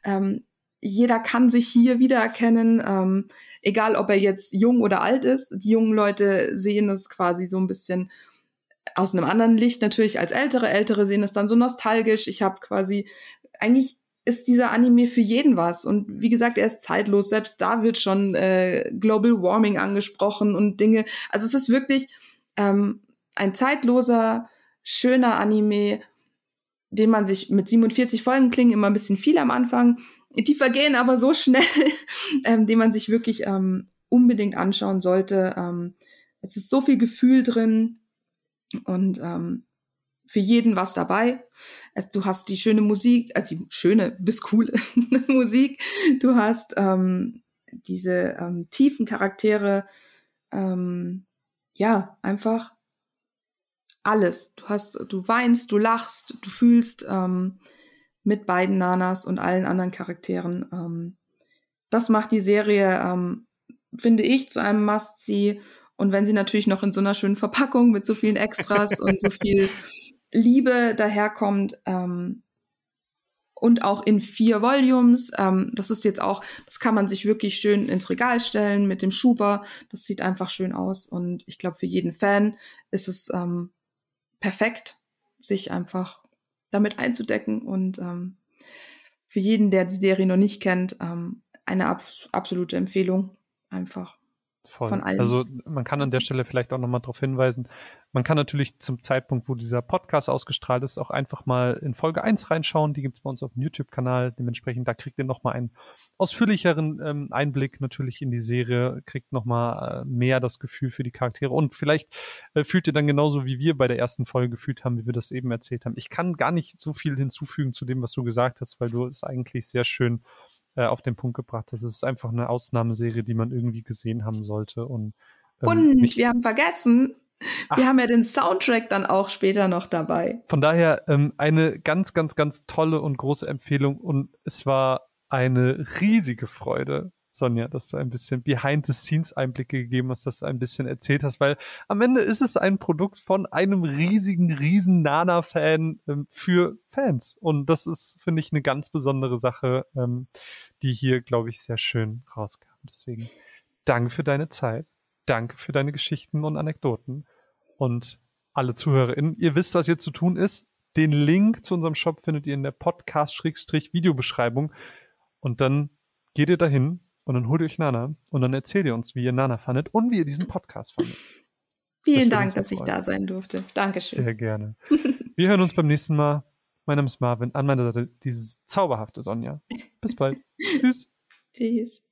Speaker 2: Ähm, jeder kann sich hier wiedererkennen, ähm, egal ob er jetzt jung oder alt ist. Die jungen Leute sehen es quasi so ein bisschen aus einem anderen Licht natürlich als ältere. Ältere sehen es dann so nostalgisch. Ich habe quasi eigentlich ist dieser Anime für jeden was. Und wie gesagt, er ist zeitlos. Selbst da wird schon äh, Global Warming angesprochen und Dinge. Also es ist wirklich ähm, ein zeitloser, schöner Anime, den man sich mit 47 Folgen klingen immer ein bisschen viel am Anfang. Die vergehen aber so schnell, ähm, den man sich wirklich ähm, unbedingt anschauen sollte. Ähm, es ist so viel Gefühl drin und ähm, für jeden was dabei. du hast die schöne Musik, also die schöne bis coole Musik. Du hast ähm, diese ähm, tiefen Charaktere. Ähm, ja, einfach alles. Du hast, du weinst, du lachst, du fühlst ähm, mit beiden Nanas und allen anderen Charakteren. Ähm, das macht die Serie, ähm, finde ich, zu einem Must-See. Und wenn sie natürlich noch in so einer schönen Verpackung mit so vielen Extras und so viel Liebe daherkommt ähm, und auch in vier Volumes. Ähm, das ist jetzt auch, das kann man sich wirklich schön ins Regal stellen mit dem Schuber. Das sieht einfach schön aus und ich glaube, für jeden Fan ist es ähm, perfekt, sich einfach damit einzudecken und ähm, für jeden, der die Serie noch nicht kennt, ähm, eine abs absolute Empfehlung. Einfach
Speaker 1: Voll. Von allen. Also man kann an der Stelle vielleicht auch nochmal darauf hinweisen, man kann natürlich zum Zeitpunkt, wo dieser Podcast ausgestrahlt ist, auch einfach mal in Folge 1 reinschauen. Die gibt es bei uns auf dem YouTube-Kanal. Dementsprechend, da kriegt ihr nochmal einen ausführlicheren ähm, Einblick natürlich in die Serie, kriegt nochmal äh, mehr das Gefühl für die Charaktere und vielleicht äh, fühlt ihr dann genauso, wie wir bei der ersten Folge gefühlt haben, wie wir das eben erzählt haben. Ich kann gar nicht so viel hinzufügen zu dem, was du gesagt hast, weil du es eigentlich sehr schön äh, auf den Punkt gebracht hast. Es ist einfach eine Ausnahmeserie, die man irgendwie gesehen haben sollte. Und,
Speaker 2: ähm, und wir haben vergessen, Ach. wir haben ja den Soundtrack dann auch später noch dabei.
Speaker 1: Von daher ähm, eine ganz, ganz, ganz tolle und große Empfehlung. Und es war eine riesige Freude, Sonja, dass du ein bisschen Behind-the-Scenes-Einblicke gegeben hast, dass du ein bisschen erzählt hast, weil am Ende ist es ein Produkt von einem riesigen, riesen Nana-Fan ähm, für Fans. Und das ist, finde ich, eine ganz besondere Sache, ähm, die hier, glaube ich, sehr schön rauskam. Deswegen danke für deine Zeit. Danke für deine Geschichten und Anekdoten. Und alle ZuhörerInnen, ihr wisst, was jetzt zu tun ist. Den Link zu unserem Shop findet ihr in der Podcast-Videobeschreibung. Und dann geht ihr dahin und dann holt ihr euch Nana und dann erzählt ihr uns, wie ihr Nana fandet und wie ihr diesen Podcast fandet.
Speaker 2: Vielen das Dank, dass ich da sein durfte. Dankeschön.
Speaker 1: Sehr gerne. Wir hören uns beim nächsten Mal. Mein Name ist Marvin. An meiner Seite dieses zauberhafte Sonja. Bis bald. Tschüss. Tschüss.